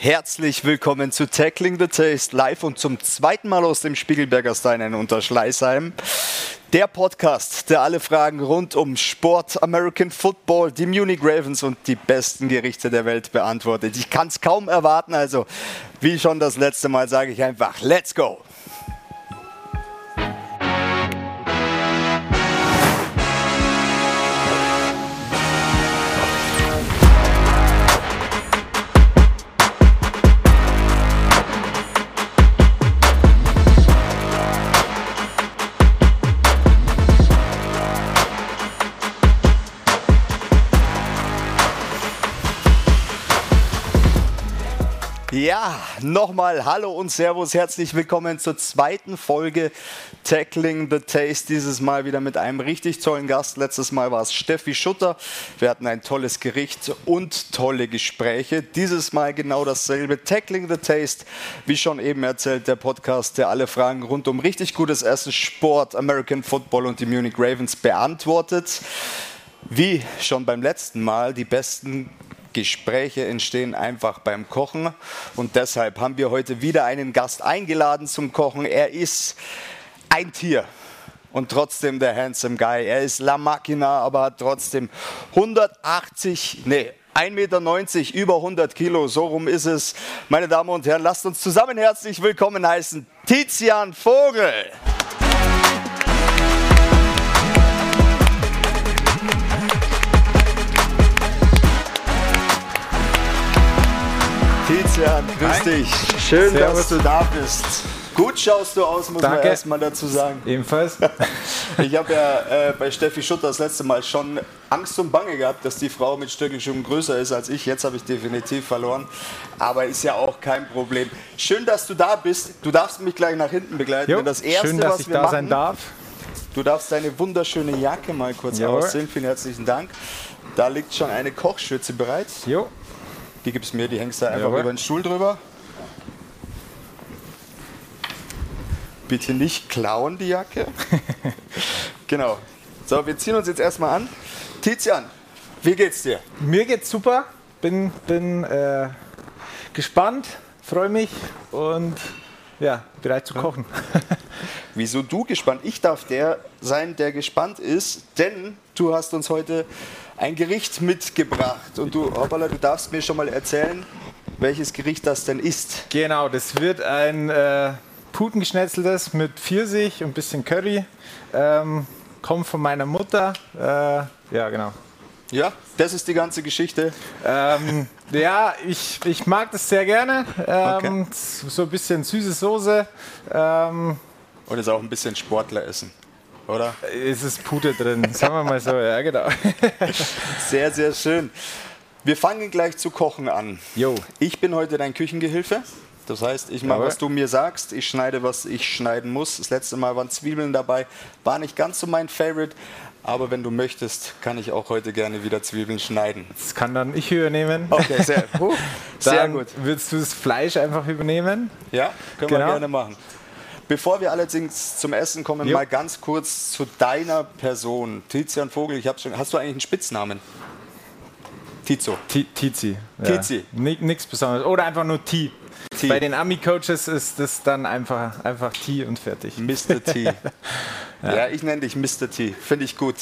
Herzlich willkommen zu Tackling the Taste live und zum zweiten Mal aus dem Spiegelberger Stein in Unterschleißheim. Der Podcast, der alle Fragen rund um Sport, American Football, die Munich Ravens und die besten Gerichte der Welt beantwortet. Ich kann es kaum erwarten, also wie schon das letzte Mal sage ich einfach, let's go! Ja, nochmal Hallo und Servus, herzlich willkommen zur zweiten Folge Tackling the Taste. Dieses Mal wieder mit einem richtig tollen Gast. Letztes Mal war es Steffi Schutter. Wir hatten ein tolles Gericht und tolle Gespräche. Dieses Mal genau dasselbe. Tackling the Taste, wie schon eben erzählt, der Podcast, der alle Fragen rund um richtig gutes Essen, Sport, American Football und die Munich Ravens beantwortet. Wie schon beim letzten Mal die besten Gespräche entstehen einfach beim Kochen. Und deshalb haben wir heute wieder einen Gast eingeladen zum Kochen. Er ist ein Tier und trotzdem der handsome Guy. Er ist La Machina, aber hat trotzdem 180, nee, 1,90 Meter, über 100 Kilo, so rum ist es. Meine Damen und Herren, lasst uns zusammen herzlich willkommen heißen Tizian Vogel. Tizian, grüß Hi. dich. Schön, Servus. dass du da bist. Gut schaust du aus, muss man Danke. erst mal dazu sagen. Ebenfalls. Ich habe ja äh, bei Steffi Schutter das letzte Mal schon Angst und Bange gehabt, dass die Frau mit Stöckelschuhen größer ist als ich. Jetzt habe ich definitiv verloren. Aber ist ja auch kein Problem. Schön, dass du da bist. Du darfst mich gleich nach hinten begleiten. Jo, das Erste, schön, dass was ich wir da machen, sein darf. Du darfst deine wunderschöne Jacke mal kurz Jawohl. ausziehen. Vielen herzlichen Dank. Da liegt schon eine Kochschürze bereit. Jo. Die gibst mir, die hängst du einfach Jawohl. über den Stuhl drüber. Bitte nicht klauen, die Jacke. genau. So, wir ziehen uns jetzt erstmal an. Tizian, wie geht's dir? Mir geht's super. Bin, bin äh, gespannt, freue mich und ja, bereit zu kochen. Wieso du gespannt? Ich darf der sein, der gespannt ist, denn du hast uns heute ein Gericht mitgebracht. Und du, hoppala, du darfst mir schon mal erzählen, welches Gericht das denn ist. genau, das wird ein äh, Putengeschnetzeltes mit Pfirsich und ein bisschen Curry. Ähm, kommt von meiner Mutter. Äh, ja, genau. Ja, das ist die ganze Geschichte. Ähm, ja, ich, ich mag das sehr gerne. Ähm, Okay. So ein bisschen süße Soße. Ähm, Und ist auch ein bisschen Sportler essen, oder? es ist Pute drin, sagen wir mal so. Ja, genau. Sehr, sehr schön. Wir fangen gleich zu kochen an. Jo. Ich bin heute dein Küchengehilfe. Das heißt, ich mache, was du mir sagst. Ich schneide, was ich schneiden muss. Das letzte Mal waren Zwiebeln dabei. War nicht ganz so mein Favorite. Aber wenn du möchtest, kann ich auch heute gerne wieder Zwiebeln schneiden. Das kann dann ich übernehmen. Okay, sehr, huh, sehr gut. Würdest du das Fleisch einfach übernehmen? Ja, können wir Genau. gerne machen. Bevor wir allerdings zum Essen kommen, Jo. mal ganz kurz zu deiner Person. Tizian Vogel, ich hab schon, hast du eigentlich einen Spitznamen? Tizo. Ti- Tizi. Tizi. Ni Nichts Besonderes. Oder einfach nur T. T. Bei den Ami-Coaches ist das dann einfach, einfach T und fertig. Mr. T. ja. ich nenne dich Mr. T. Finde ich gut.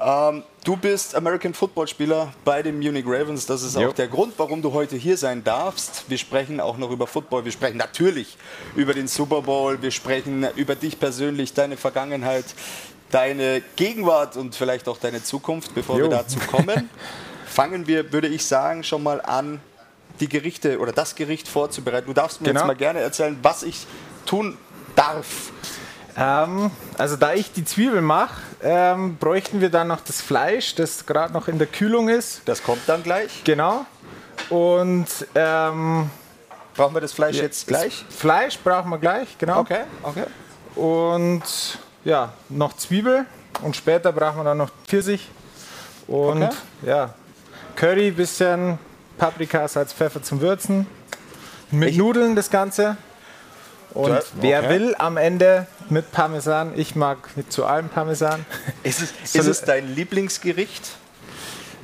Ähm, du bist American Football Spieler bei den Munich Ravens. Das ist Jo. auch der Grund, warum du heute hier sein darfst. Wir sprechen auch noch über Football. Wir sprechen natürlich über den Super Bowl. Wir sprechen über dich persönlich, deine Vergangenheit, deine Gegenwart und vielleicht auch deine Zukunft. Bevor wir Jo. dazu kommen, fangen wir, würde ich sagen, schon mal an, die Gerichte oder das Gericht vorzubereiten. Du darfst mir Genau. jetzt mal gerne erzählen, was ich tun darf. Ähm, also da ich die Zwiebel mache, ähm, bräuchten wir dann noch das Fleisch, das gerade noch in der Kühlung ist. Das kommt dann gleich. Genau. Und ähm, Brauchen wir das Fleisch jetzt gleich? Fleisch brauchen wir gleich, genau. Okay, okay. Und ja, noch Zwiebel. Und später brauchen wir dann noch Pfirsich. Und Okay. ja, Curry, bisschen Paprika, Salz, Pfeffer zum Würzen. Mit Ich- Nudeln das Ganze. Und wer okay. will am Ende mit Parmesan, ich mag mit zu allem Parmesan. Ist es, So- ist es dein Lieblingsgericht?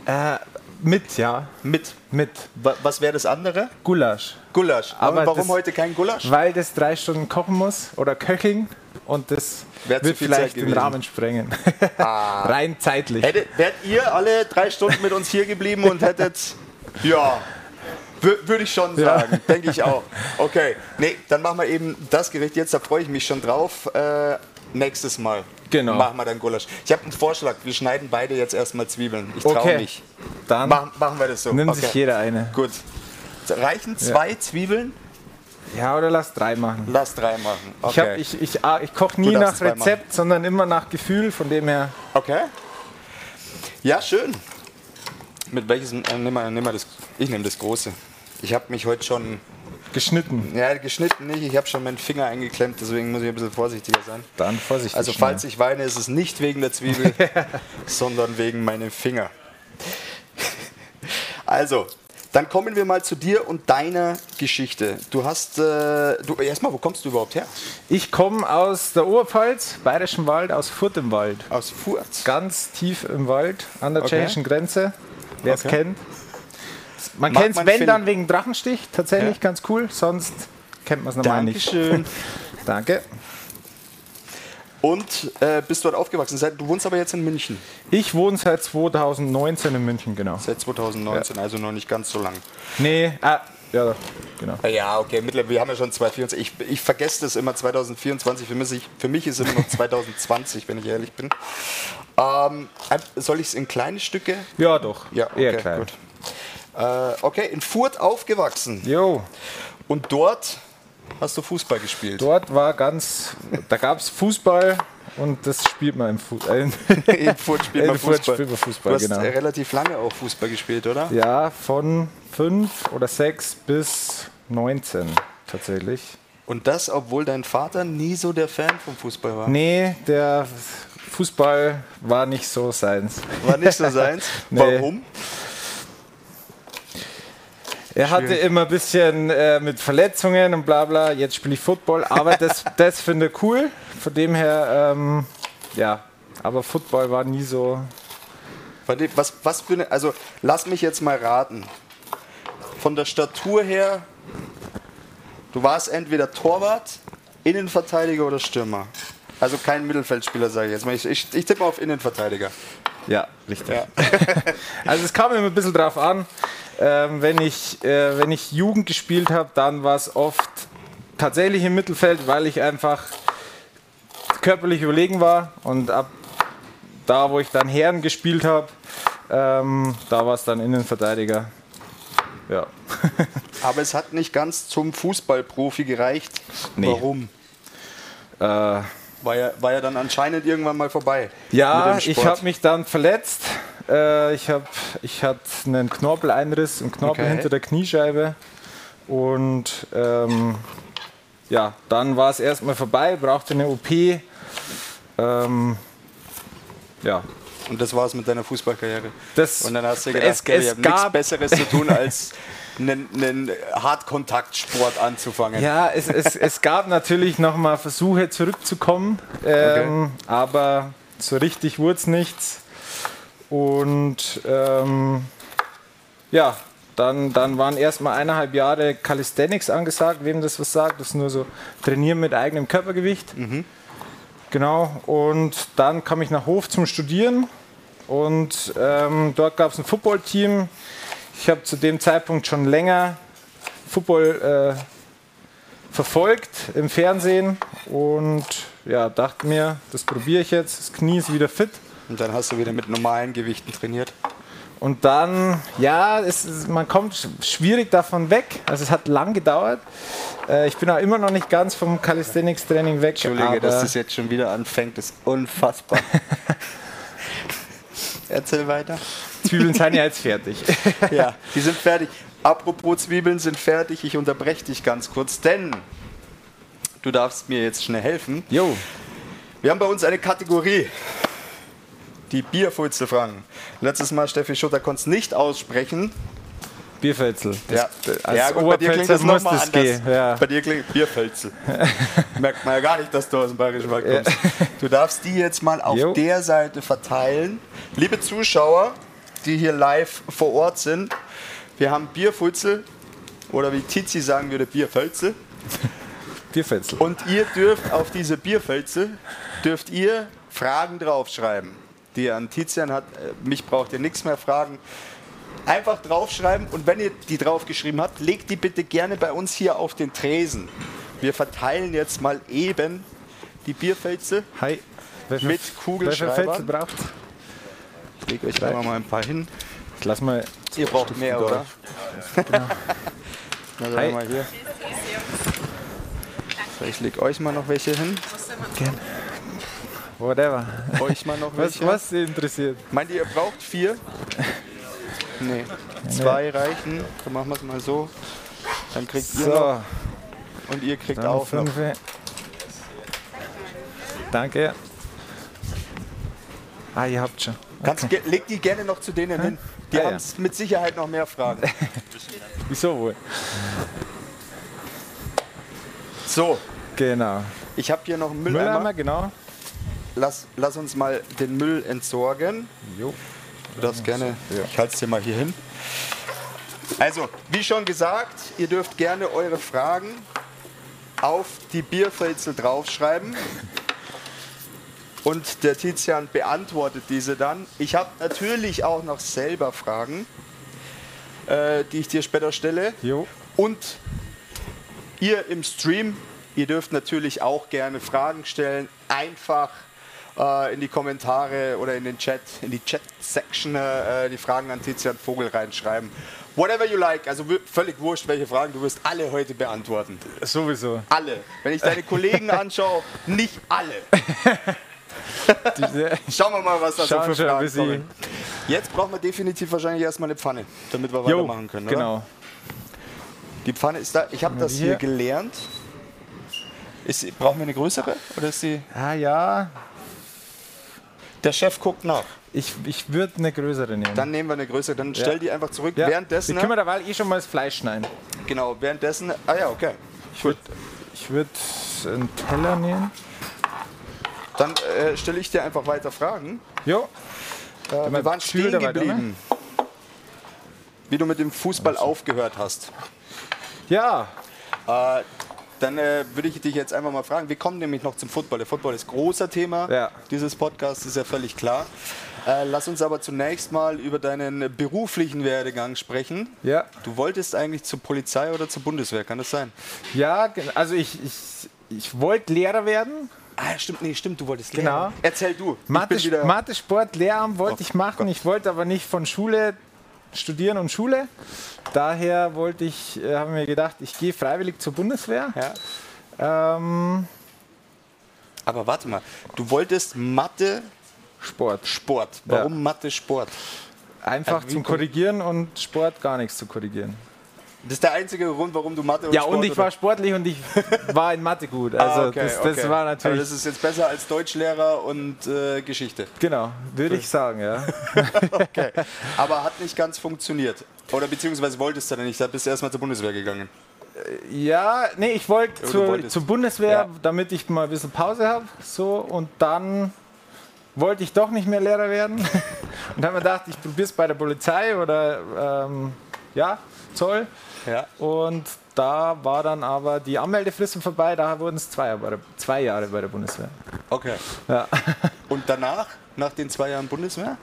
Äh, Mit, ja. Mit. Mit. Wa- Was wäre das andere? Gulasch. Gulasch. Aber warum das- heute kein Gulasch? Weil das drei Stunden kochen muss oder köcheln und das Wär wird vielleicht den. Ah. Rahmen sprengen. Rein zeitlich. Hätte, wärt ihr alle drei Stunden mit uns hier geblieben und hättet. Ja. Würde ich schon Ja. sagen, denke ich auch. Okay, nee, dann machen wir eben das Gericht jetzt, da freue ich mich schon drauf. Äh, nächstes Mal Genau. machen wir dann Gulasch. Ich habe einen Vorschlag, wir schneiden beide jetzt erstmal Zwiebeln. Ich traue Okay. mich. Dann Machen, machen wir das so. nimmt okay. sich jeder eine. Gut. Reichen zwei Zwiebeln? Ja, oder lass drei machen. Lass drei machen. Okay. Ich, ich, ich, ah, ich koche nie nach Rezept, sondern immer nach Gefühl, von dem her. Okay. Ja, schön. Mit welches? Äh, nimm mal, nimm mal das. Ich nehme das große. Ich habe mich heute schon. Geschnitten. Ja, geschnitten nicht. Ich habe schon meinen Finger eingeklemmt, deswegen muss ich ein bisschen vorsichtiger sein. Dann vorsichtig. Also, schnell. falls ich weine, ist es nicht wegen der Zwiebel, sondern wegen meinem Finger. Also, dann kommen wir mal zu dir und deiner Geschichte. Du hast. Äh, du, erstmal, wo kommst du überhaupt her? Ich komme aus der Oberpfalz, Bayerischen Wald, aus Furt im Wald. Aus Furz. Ganz tief im Wald, an der Okay. tschechischen Grenze. Wer es Okay. kennt. Man kennt es, wenn dann wegen Drachenstich, tatsächlich Ja. ganz cool. Sonst kennt man es normal nicht. Dankeschön. Danke. Und äh, bist dort aufgewachsen. Du wohnst aber jetzt in München. Ich wohne seit 2019 in München, genau. Seit 2019, also noch nicht ganz so lang. Nee, ah, ja, genau. Ja, okay, mittlerweile, wir haben ja schon 2024. Ich, ich vergesse das immer 2024. Für mich, für mich ist es immer noch 2020, wenn ich ehrlich bin. Ähm, soll ich es in kleine Stücke? Ja, doch. Ja, Eher okay, klein. gut. Äh, okay, in Furt aufgewachsen. Jo, Und dort hast du Fußball gespielt. dort war ganz, da gab es Fußball und das spielt man im Fußball. in Furt spielt man In Furt Fußball. spielt man Fußball, du hast genau. äh, relativ lange auch Fußball gespielt, oder? ja, von fünf oder sechs bis 19 tatsächlich. Und das, obwohl dein Vater nie so der Fan vom Fußball war. Nee, der Fußball war nicht so seins. War nicht so seins. Nee. Warum? Er hatte Schwierig. immer ein bisschen äh, mit Verletzungen und bla bla, jetzt spiele ich Football, aber das, das finde ich cool. Von dem her, ähm, ja, aber Football war nie so. Was, was für eine, also lass mich jetzt mal raten. Von der Statur her, du warst entweder Torwart, Innenverteidiger oder Stürmer. Also kein Mittelfeldspieler, sage ich jetzt mal. Ich, ich, ich tippe auf Innenverteidiger. Ja, richtig. Ja. Also es kam immer ein bisschen drauf an. Ähm, wenn, ich, äh, wenn ich Jugend gespielt habe, dann war es oft tatsächlich im Mittelfeld, weil ich einfach körperlich überlegen war. Und ab da, wo ich dann Herren gespielt habe, ähm, da war es dann Innenverteidiger. Ja. Aber es hat nicht ganz zum Fußballprofi gereicht. Nee. Warum? Äh, War ja, war ja dann anscheinend irgendwann mal vorbei. Ja, ich habe mich dann verletzt. Äh, ich hab, ich hatte einen Knorpeleinriss im Knorpel Okay. hinter der Kniescheibe. Und ähm, ja, dann war es erstmal vorbei, brauchte eine OP. Ähm, ja, Und das war es mit deiner Fußballkarriere. das, Und dann hast du gedacht, es, ich es habe nichts Besseres zu tun, als einen, einen Hartkontaktsport anzufangen. ja, es, es, es gab natürlich noch mal Versuche zurückzukommen, ähm, aber so richtig wurde es nichts. Und ähm, ja, dann, dann waren erstmal eineinhalb Jahre Calisthenics angesagt, wem das was sagt. Das ist nur so Trainieren mit eigenem Körpergewicht. Genau, und dann kam ich nach Hof zum Studieren und ähm, dort gab es ein Footballteam. Ich habe zu dem Zeitpunkt schon länger Football äh, verfolgt im Fernsehen und ja, dachte mir, das probiere ich jetzt. Das Knie ist wieder fit. Und dann hast du wieder mit normalen Gewichten trainiert. Und dann, ja, es, man kommt sch- schwierig davon weg. Also es hat lang gedauert. Äh, ich bin auch immer noch nicht ganz vom Calisthenics-Training weg. Entschuldige, dass das jetzt schon wieder anfängt, ist unfassbar. Erzähl weiter. Zwiebeln sind ja jetzt fertig. Ja, die sind fertig. Apropos Zwiebeln sind fertig, ich unterbreche dich ganz kurz, denn du darfst mir jetzt schnell helfen. Jo, Wir haben bei uns eine Kategorie, die Bierfutzelfragen. Letztes Mal, Steffi Schutter, konnte es nicht aussprechen. Bierfelzel. Ja, als ja gut, bei dir klingt das nochmal anders. Ja. Bei dir klingt Bierfelzel. Merkt man ja gar nicht, dass du aus dem Bayerischen Wald kommst. Du darfst die jetzt mal auf Jo. der Seite verteilen. Liebe Zuschauer, die hier live vor Ort sind. Wir haben Bierfutzel oder wie Tizi sagen würde, Bierfölzel. Bierfölzel. Und ihr dürft auf diese Bierfölzel, dürft ihr Fragen draufschreiben, die ihr an Tizian hat. Äh, mich braucht ihr nichts mehr fragen. Einfach draufschreiben und wenn ihr die draufgeschrieben habt, legt die bitte gerne bei uns hier auf den Tresen. Wir verteilen jetzt mal eben die Bierfölzel Hi. Mit Kugelschreibern. Fölzel braucht? Ich lege euch einfach mal ein paar hin. Ich lass mal. Ihr braucht mehr, da. oder? Na, dann Hi. mal hier. So, ich lege euch mal noch welche hin. Whatever. Euch mal noch Was, welche. was Sie interessiert? Meint ihr, ihr braucht vier? Nee. Zwei reichen. Dann machen wir es mal so. Dann kriegt ihr noch So, und ihr kriegt dann auch noch. fünf. Danke. Ah, ihr habt schon. Kannst, ge- leg die gerne noch zu denen hin. Die Ah, ja. haben mit Sicherheit noch mehr Fragen. Wieso wohl? So, Genau. ich habe hier noch einen Mülleimer, Mülleimer. genau. Lass, lass uns mal den Müll entsorgen. Jo. Du darfst gerne, ich halte es dir mal hier hin. Also, wie schon gesagt, ihr dürft gerne eure Fragen auf die Bierfölzel draufschreiben. Und der Tizian beantwortet diese dann. Ich habe natürlich auch noch selber Fragen, äh, die ich dir später stelle. Jo. Und ihr im Stream, ihr dürft natürlich auch gerne Fragen stellen. Einfach äh, in die Kommentare oder in den Chat, in die Chat-Section äh, die Fragen an Tizian Vogel reinschreiben. Whatever you like, also völlig wurscht, welche Fragen, du wirst alle heute beantworten. Sowieso. Alle. Wenn ich deine Kollegen anschaue, nicht alle. Schauen wir mal, was da so Schauen für schon, Fragen kommen. Jetzt brauchen wir definitiv wahrscheinlich erstmal eine Pfanne, damit wir jo, weitermachen können. Oder? genau. Die Pfanne ist da. Ich habe das die hier hier? gelernt. Ist, brauchen wir eine größere? Oder ist sie. Ah ja, Der Chef guckt nach. ich, ich würde eine größere nehmen. Dann nehmen wir eine größere. Dann stell die einfach zurück. ja. Währenddessen. Wir können wir derweil eh schon mal das Fleisch schneiden. Genau, währenddessen. Ah ja, okay. Ich würde ich würd einen Teller nehmen. Dann äh, stelle ich dir einfach weiter Fragen. Jo. Äh, wir waren stehen dabei, ne? geblieben. Wie du mit dem Fußball aufgehört hast. Ja, Äh, dann äh, würde ich dich jetzt einfach mal fragen, wir kommen nämlich noch zum Football. Der Football ist großer Thema Ja. dieses Podcasts, ist ja völlig klar. Äh, lass uns aber zunächst mal über deinen beruflichen Werdegang sprechen. ja. Du wolltest eigentlich zur Polizei oder zur Bundeswehr, kann das sein? Ja, also ich, ich, ich wollte Lehrer werden. Ah, stimmt, nee, stimmt, du wolltest Genau. lernen. Erzähl du. Mathe, Mathe Sport, Lehramt wollte Oh ich machen. Gott. Ich wollte aber nicht von Schule studieren und Schule. Daher wollte ich, äh, habe mir gedacht, ich gehe freiwillig zur Bundeswehr. ja. Ähm, Aber warte mal, du wolltest Mathe, Sport. Sport. Warum Mathe, Sport? Einfach Also zum Korrigieren und Sport gar nichts zu korrigieren. Das ist der einzige Grund, warum du Mathe und Ja, Sport und ich oder- war sportlich und ich war in Mathe gut. Also ah, okay, das, das okay. war natürlich. das ist jetzt besser als Deutschlehrer und äh, Geschichte. genau, würde ich sagen, ja. Okay. Aber hat nicht ganz funktioniert. Oder beziehungsweise wolltest du dann nicht, da bist du erstmal zur Bundeswehr gegangen. Ja, nee, ich wollte du zur, zur Bundeswehr, Ja. damit ich mal ein bisschen Pause habe. So, und dann wollte ich doch nicht mehr Lehrer werden. und habe mir gedacht, ich probiere es bei der Polizei oder ähm, ja, Zoll. Ja. Und da war dann aber die Anmeldefrist vorbei, da wurden es zwei, Jahre bei der- zwei Jahre bei der Bundeswehr. Okay. Ja. Und danach, nach den zwei Jahren Bundeswehr?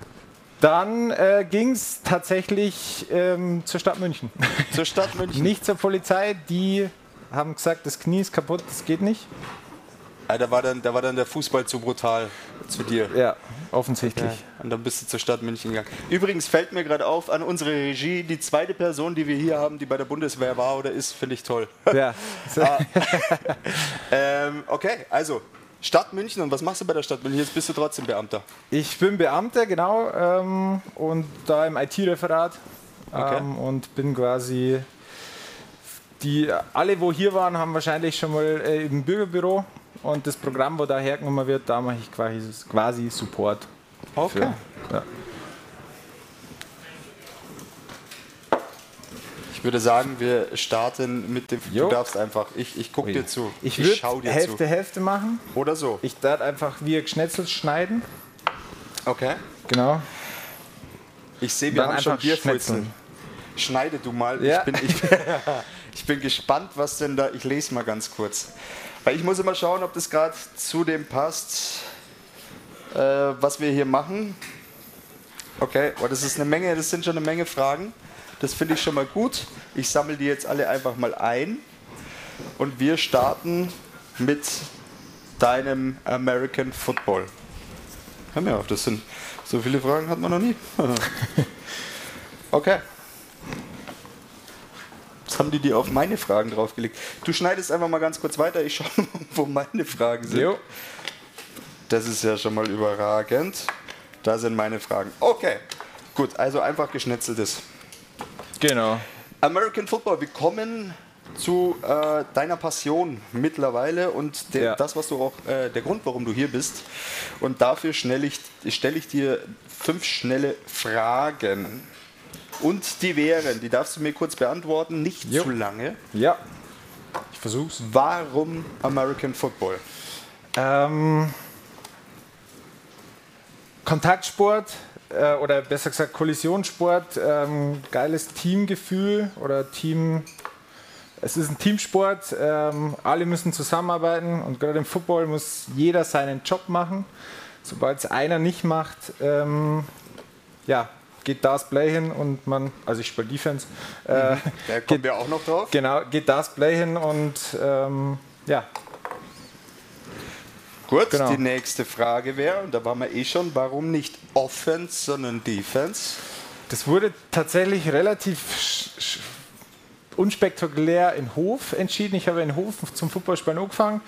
Dann äh, ging es tatsächlich ähm, zur Stadt München. Zur Stadt München. Nicht zur Polizei, die haben gesagt, das Knie ist kaputt, das geht nicht. Ah, da, war dann, da war dann der Fußball zu brutal zu dir. Ja, offensichtlich. Und dann bist du zur Stadt München gegangen. Übrigens fällt mir gerade auf, an unsere Regie, die zweite Person, die wir hier haben, die bei der Bundeswehr war oder ist, finde ich toll. Ja. ähm, okay, also Stadt München. Und was machst du bei der Stadt München? Jetzt bist du trotzdem Beamter. Ich bin Beamter, genau, ähm, und da im IT-Referat Okay. ähm, und bin quasi die alle, wo hier waren, haben wahrscheinlich schon mal äh, im Bürgerbüro und das Programm, wo da hergenommen wird, da mache ich quasi, quasi Support. Okay. Für, ja. Ich würde sagen, wir starten mit dem. Jo. Du darfst einfach. Ich, ich gucke dir zu. Ich ich würde schau dir Hälfte, zu. Hälfte machen. Oder so. Ich darf einfach wie geschnetzelt schneiden. Okay. Genau. Ich sehe, wir Dann haben schon schnetzeln. Schneide du mal. Ja. Ich, bin, ich, ich bin gespannt, was denn da. Ich lese mal ganz kurz. Weil ich muss immer schauen, ob das gerade zu dem passt, äh, was wir hier machen. Okay, aber das ist eine Menge, das sind schon eine Menge Fragen. Das finde ich schon mal gut. Ich sammle die jetzt alle einfach mal ein. Und wir starten mit deinem American Football. Hör mir auf, das sind so viele Fragen hat man noch nie. okay. Jetzt haben die die auf meine Fragen draufgelegt. Du schneidest einfach mal ganz kurz weiter. Ich schaue mal, wo meine Fragen sind. Jo. Das ist ja schon mal überragend. Da sind meine Fragen. Okay, gut. Also einfach geschnetzeltes. Genau. American Football, wir kommen zu äh, deiner Passion mittlerweile und der, Ja. das, was du auch, äh, der Grund, warum du hier bist. Und dafür stelle ich dir fünf schnelle Fragen. Und die wären, die darfst du mir kurz beantworten, nicht Jo. zu lange. Ja. Ich versuch's. Warum American Football? Ähm, Kontaktsport äh, oder besser gesagt Kollisionssport, ähm, geiles Teamgefühl oder Team. Es ist ein Teamsport, ähm, alle müssen zusammenarbeiten und gerade im Football muss jeder seinen Job machen. Sobald es einer nicht macht, ähm, ja, geht das Play hin und man, also ich spiele Defense, äh, Da kommen geht, wir auch noch drauf. genau, geht das Play hin und ähm, ja, Gut, Genau. die nächste Frage wäre, und da waren wir eh schon, warum nicht Offense, sondern Defense? Das wurde tatsächlich relativ unspektakulär in Hof entschieden. Ich habe in Hof zum Fußballspielen angefangen,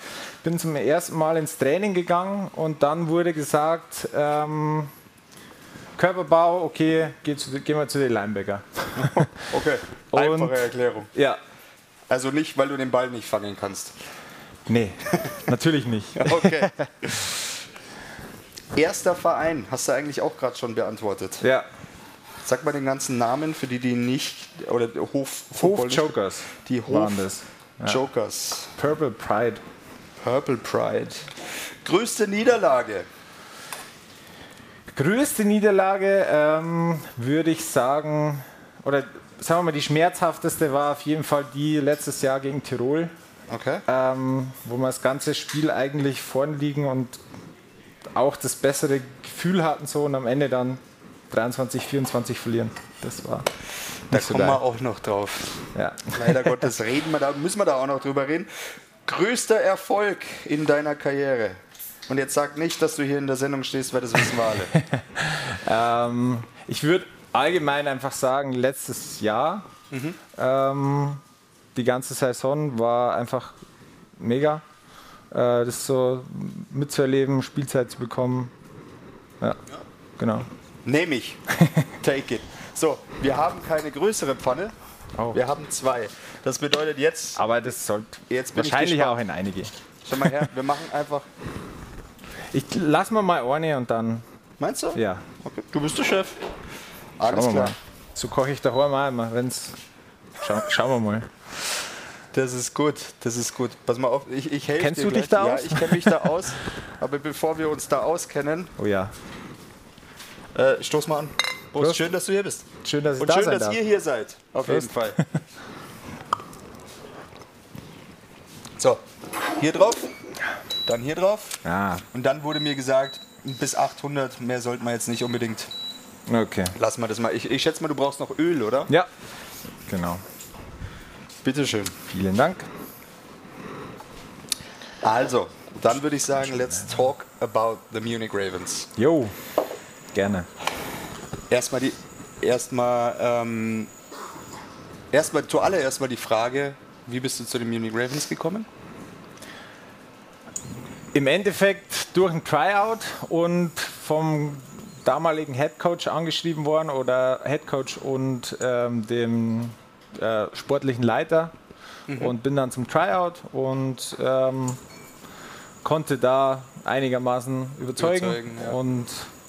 bin zum ersten Mal ins Training gegangen und dann wurde gesagt, ähm, Körperbau, okay, geh zu, gehen wir zu den Linebacker. Okay, Und- einfache Erklärung. Ja, Also nicht, weil du den Ball nicht fangen kannst. nee, natürlich nicht. Okay. Erster Verein, hast du eigentlich auch gerade schon beantwortet. Ja, Sag mal den ganzen Namen für die, die nicht, oder Hof, Hof Jokers Die Hof das. Jokers. Purple Pride. Purple Pride. Größte Niederlage. Größte Niederlage ähm, würde ich sagen, oder sagen wir mal, die schmerzhafteste war auf jeden Fall die letztes Jahr gegen Tirol, Okay. ähm, wo wir das ganze Spiel eigentlich vorn liegen und auch das bessere Gefühl hatten so und am Ende dann 23, 24 verlieren. Das war Da kommen wir geil. auch noch drauf. Ja. Leider Gottes reden wir da, müssen wir da auch noch drüber reden. Größter Erfolg in deiner Karriere. Und jetzt sag nicht, dass du hier in der Sendung stehst, weil das wissen wir alle. Ähm, ich würde allgemein einfach sagen, letztes Jahr, ähm, die ganze Saison war einfach mega. Äh, das so mitzuerleben, Spielzeit zu bekommen. Ja, genau. Nehme ich. Take it. So, wir haben keine größere Pfanne. Oh. Wir haben zwei. Das bedeutet jetzt, Aber das sollte Jetzt wahrscheinlich auch in einige. schau mal her, wir machen einfach. Ich lass mal mal eine und dann, Meinst du? ja, Okay. Du bist der Chef. Alles klar. mal. So koche ich daheim auch immer, wenn's. Schau, schauen wir mal. Das ist gut, das ist gut. Pass mal auf, ich, ich helfe Kennst dir du dich gleich. da ja, aus? ich kenne mich da aus. Aber bevor wir uns da auskennen, Oh ja. äh, stoß mal an. Prost. Schön, dass du hier bist. Schön, dass ich Und da schön, sein dass darf. ihr hier seid. Auf Prost. jeden Fall. So, hier drauf, dann hier drauf. Ah, Und dann wurde mir gesagt, bis 800, mehr sollten wir jetzt nicht unbedingt. okay. Lass mal das mal. Ich, ich schätze mal, du brauchst noch Öl, oder? Ja, genau. Bitteschön. Vielen Dank. Also, dann würde ich sagen, let's talk about the Munich Ravens. Jo, gerne. Erstmal die, erstmal, ähm, erstmal zuallererst mal die Frage, wie bist du zu den Munich Ravens gekommen? Im Endeffekt durch ein Tryout und vom damaligen Headcoach angeschrieben worden oder Headcoach und ähm, dem äh, sportlichen Leiter und bin dann zum Tryout und ähm, konnte da einigermaßen überzeugen, Überzeugen, ja. und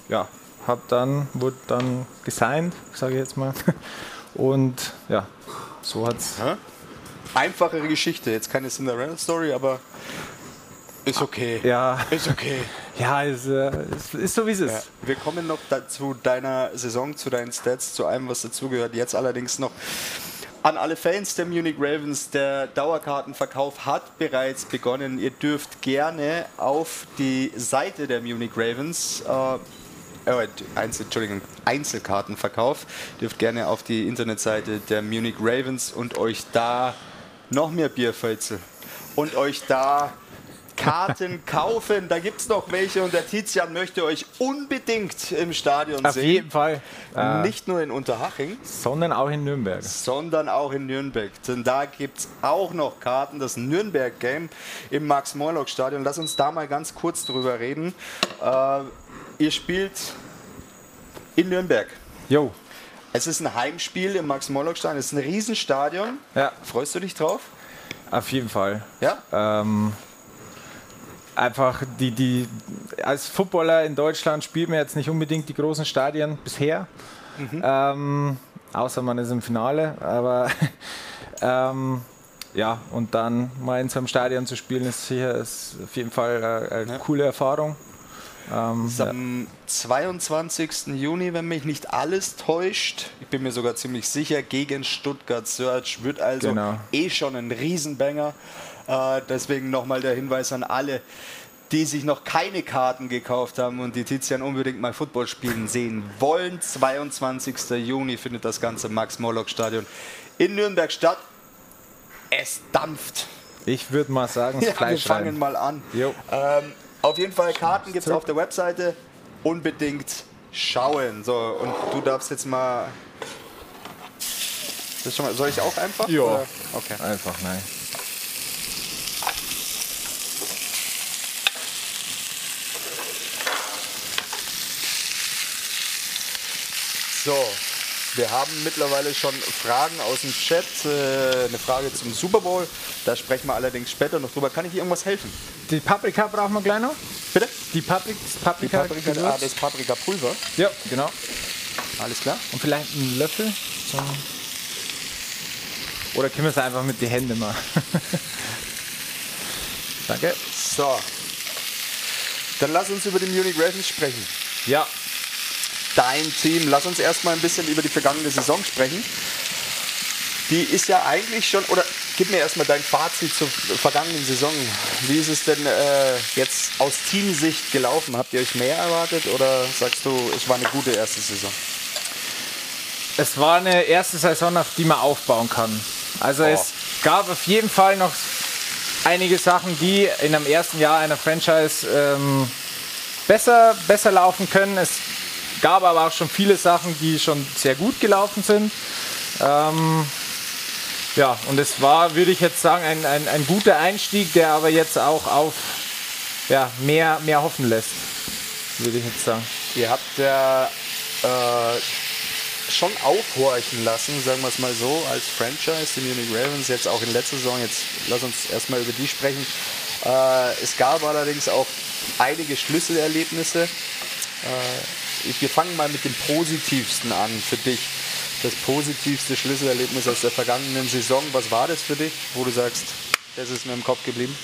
ja, hab dann wurde dann gesigned, sage ich jetzt mal. Und ja, so hat's Einfachere Geschichte, jetzt keine Cinderella-Story, aber ist okay. ja Ist okay. Ja, ist, äh, ist, ist so wie es ist. Ja. Wir kommen noch zu deiner Saison, zu deinen Stats, zu allem, was dazugehört. Jetzt allerdings noch an alle Fans der Munich Ravens, der Dauerkartenverkauf hat bereits begonnen. Ihr dürft gerne auf die Seite der Munich Ravens, äh, äh, Einzel, Entschuldigung, Einzelkartenverkauf, dürft gerne auf die Internetseite der Munich Ravens und euch da noch mehr Bierfölze und euch da Karten kaufen. Da gibt es noch welche und der Tizian möchte euch unbedingt im Stadion Auf sehen. Auf jeden Fall. Äh, Nicht nur in Unterhaching, sondern auch in Nürnberg. Sondern auch in Nürnberg. Denn da gibt es auch noch Karten, das Nürnberg-Game im Max-Morlock-Stadion. Lass uns da mal ganz kurz drüber reden. Äh, ihr spielt in Nürnberg. Jo. Es ist ein Heimspiel im Max-Morlock-Stadion. Es ist ein Riesenstadion. Ja. Freust du dich drauf? Auf jeden Fall. Ja. Ähm, einfach die, die, als Footballer in Deutschland spielt man jetzt nicht unbedingt die großen Stadien bisher. Mhm. Ähm, außer man ist im Finale. Aber ähm, ja, und dann mal in so einem Stadion zu spielen, ist sicher ist auf jeden Fall eine, eine ja. coole Erfahrung. Ähm, am 22. Juni, wenn mich nicht alles täuscht, ich bin mir sogar ziemlich sicher, gegen Stuttgart Search wird also genau. eh schon ein Riesenbanger. Äh, deswegen nochmal der Hinweis an alle, die sich noch keine Karten gekauft haben und die Tizian unbedingt mal Football spielen sehen wollen. 22. Juni findet das ganze Max-Morlock-Stadion in Nürnberg statt. Es dampft. Ich würde mal sagen, ja, Fleisch wir fangen rein. mal an. Ähm, auf jeden Fall Karten gibt es auf der Webseite. Unbedingt schauen. So, und du darfst jetzt mal. Mal soll ich auch einfach? Ja. Okay. Einfach, nein. So, wir haben mittlerweile schon Fragen aus dem Chat. Äh, eine Frage zum Super Bowl. Da sprechen wir allerdings später noch drüber. Kann ich dir irgendwas helfen? Die Paprika brauchen wir gleich noch. Bitte? Die Paprik, Paprika. Die Paprika ah, das Paprikapulver. Ja, genau. Alles klar. Und vielleicht einen Löffel. Oder können wir es einfach mit den Händen machen? Danke. So. Dann lass uns über die Munich Ravens sprechen. Ja, dein Team. Lass uns erstmal ein bisschen über die vergangene Saison sprechen. Die ist ja eigentlich schon, oder gib mir erstmal dein Fazit zur vergangenen Saison. Wie ist es denn äh, jetzt aus Teamsicht gelaufen? Habt ihr euch mehr erwartet oder sagst du, es war eine gute erste Saison? Es war eine erste Saison, auf die man aufbauen kann. Also oh. es gab auf jeden Fall noch einige Sachen, die in einem ersten Jahr einer Franchise ähm, besser, besser laufen können. Es gab aber auch schon viele Sachen, die schon sehr gut gelaufen sind. Ähm, ja, und es war, würde ich jetzt sagen, ein, ein, ein guter Einstieg, der aber jetzt auch auf ja, mehr, mehr hoffen lässt, würde ich jetzt sagen. Ihr habt ja äh, schon aufhorchen lassen, sagen wir es mal so, als Franchise, die Munich Ravens, jetzt auch in letzter Saison, jetzt lass uns erstmal über die sprechen. Äh, es gab allerdings auch einige Schlüsselerlebnisse. Äh, wir fangen mal mit dem Positivsten an für dich. Das positivste Schlüsselerlebnis aus der vergangenen Saison, was war das für dich, wo du sagst, das ist mir im Kopf geblieben?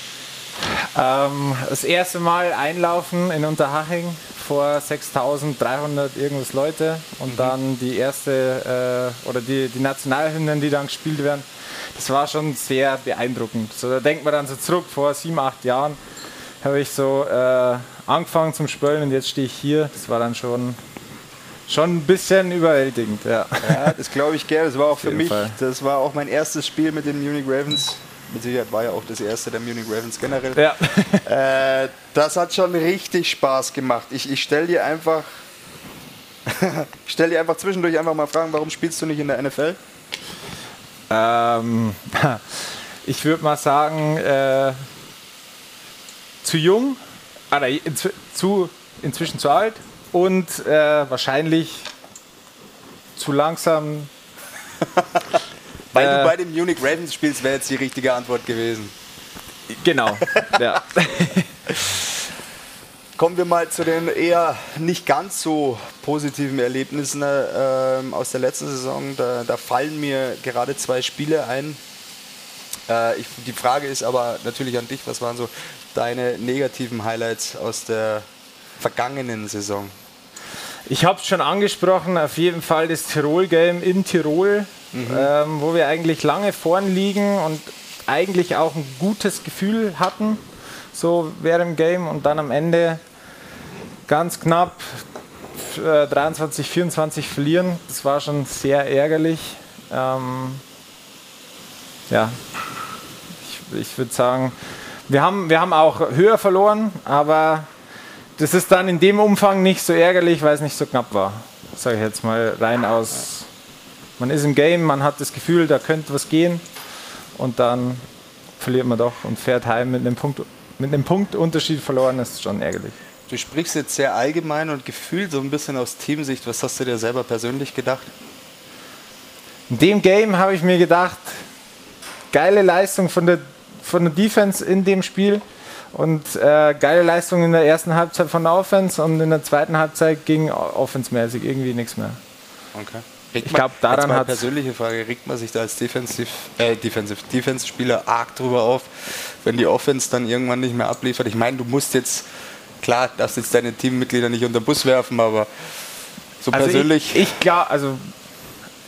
Ähm, das erste Mal einlaufen in Unterhaching vor 6300 irgendwas Leute und mhm. dann die erste äh, oder die, die Nationalhymnen, die dann gespielt werden. Das war schon sehr beeindruckend. So, da denkt man dann so zurück, vor sieben, acht Jahren habe ich so äh, angefangen zum Spölen und jetzt stehe ich hier. Das war dann schon, schon ein bisschen überwältigend. Ja, ja das glaube ich gerne. Das war auch für mich, Fall. das war auch mein erstes Spiel mit den Munich Ravens. Mit Sicherheit war ja auch das erste der Munich Ravens generell. Ja. Äh, das hat schon richtig Spaß gemacht. Ich, ich stelle dir einfach, ich stelle dir einfach zwischendurch einfach mal Fragen, warum spielst du nicht in der NFL? Ähm, ich würde mal sagen, äh, zu jung, oder inzw zu, inzwischen zu alt und äh, wahrscheinlich zu langsam. Weil äh, du bei den Munich Ravens spielst, wäre jetzt die richtige Antwort gewesen. Genau, ja. Kommen wir mal zu den eher nicht ganz so positiven Erlebnissen äh, aus der letzten Saison. Da, da, fallen mir gerade zwei Spiele ein. Äh, ich, die Frage ist aber natürlich an dich, was waren so deine negativen Highlights aus der vergangenen Saison? Ich habe es schon angesprochen, auf jeden Fall das Tirol-Game in Tirol, mhm. ähm, wo wir eigentlich lange vorn liegen und eigentlich auch ein gutes Gefühl hatten, so während dem Game und dann am Ende ganz knapp äh, 23, 24 verlieren. Das war schon sehr ärgerlich. Ähm, ja, ich, ich würde sagen, wir haben, wir haben auch höher verloren, aber das ist dann in dem Umfang nicht so ärgerlich, weil es nicht so knapp war. Sage ich jetzt mal rein aus. Man ist im Game, man hat das Gefühl, da könnte was gehen und dann verliert man doch und fährt heim mit einem Punkt, mit einem Punktunterschied verloren, das ist schon ärgerlich. Du sprichst jetzt sehr allgemein und gefühlt so ein bisschen aus Teamsicht. Was hast du dir selber persönlich gedacht? In dem Game habe ich mir gedacht, geile Leistung von der, von der Defense in dem Spiel und äh, geile Leistung in der ersten Halbzeit von der Offense und in der zweiten Halbzeit ging offensmäßig irgendwie nichts mehr. Okay. Regt ich glaube, daran hat persönliche Frage, regt man sich da als Defensive, äh, Defensive, Defense-Spieler arg drüber auf, wenn die Offense dann irgendwann nicht mehr abliefert? Ich meine, du musst jetzt, klar, darfst jetzt deine Teammitglieder nicht unter den Bus werfen, aber so also persönlich. Ich, ich glaube, also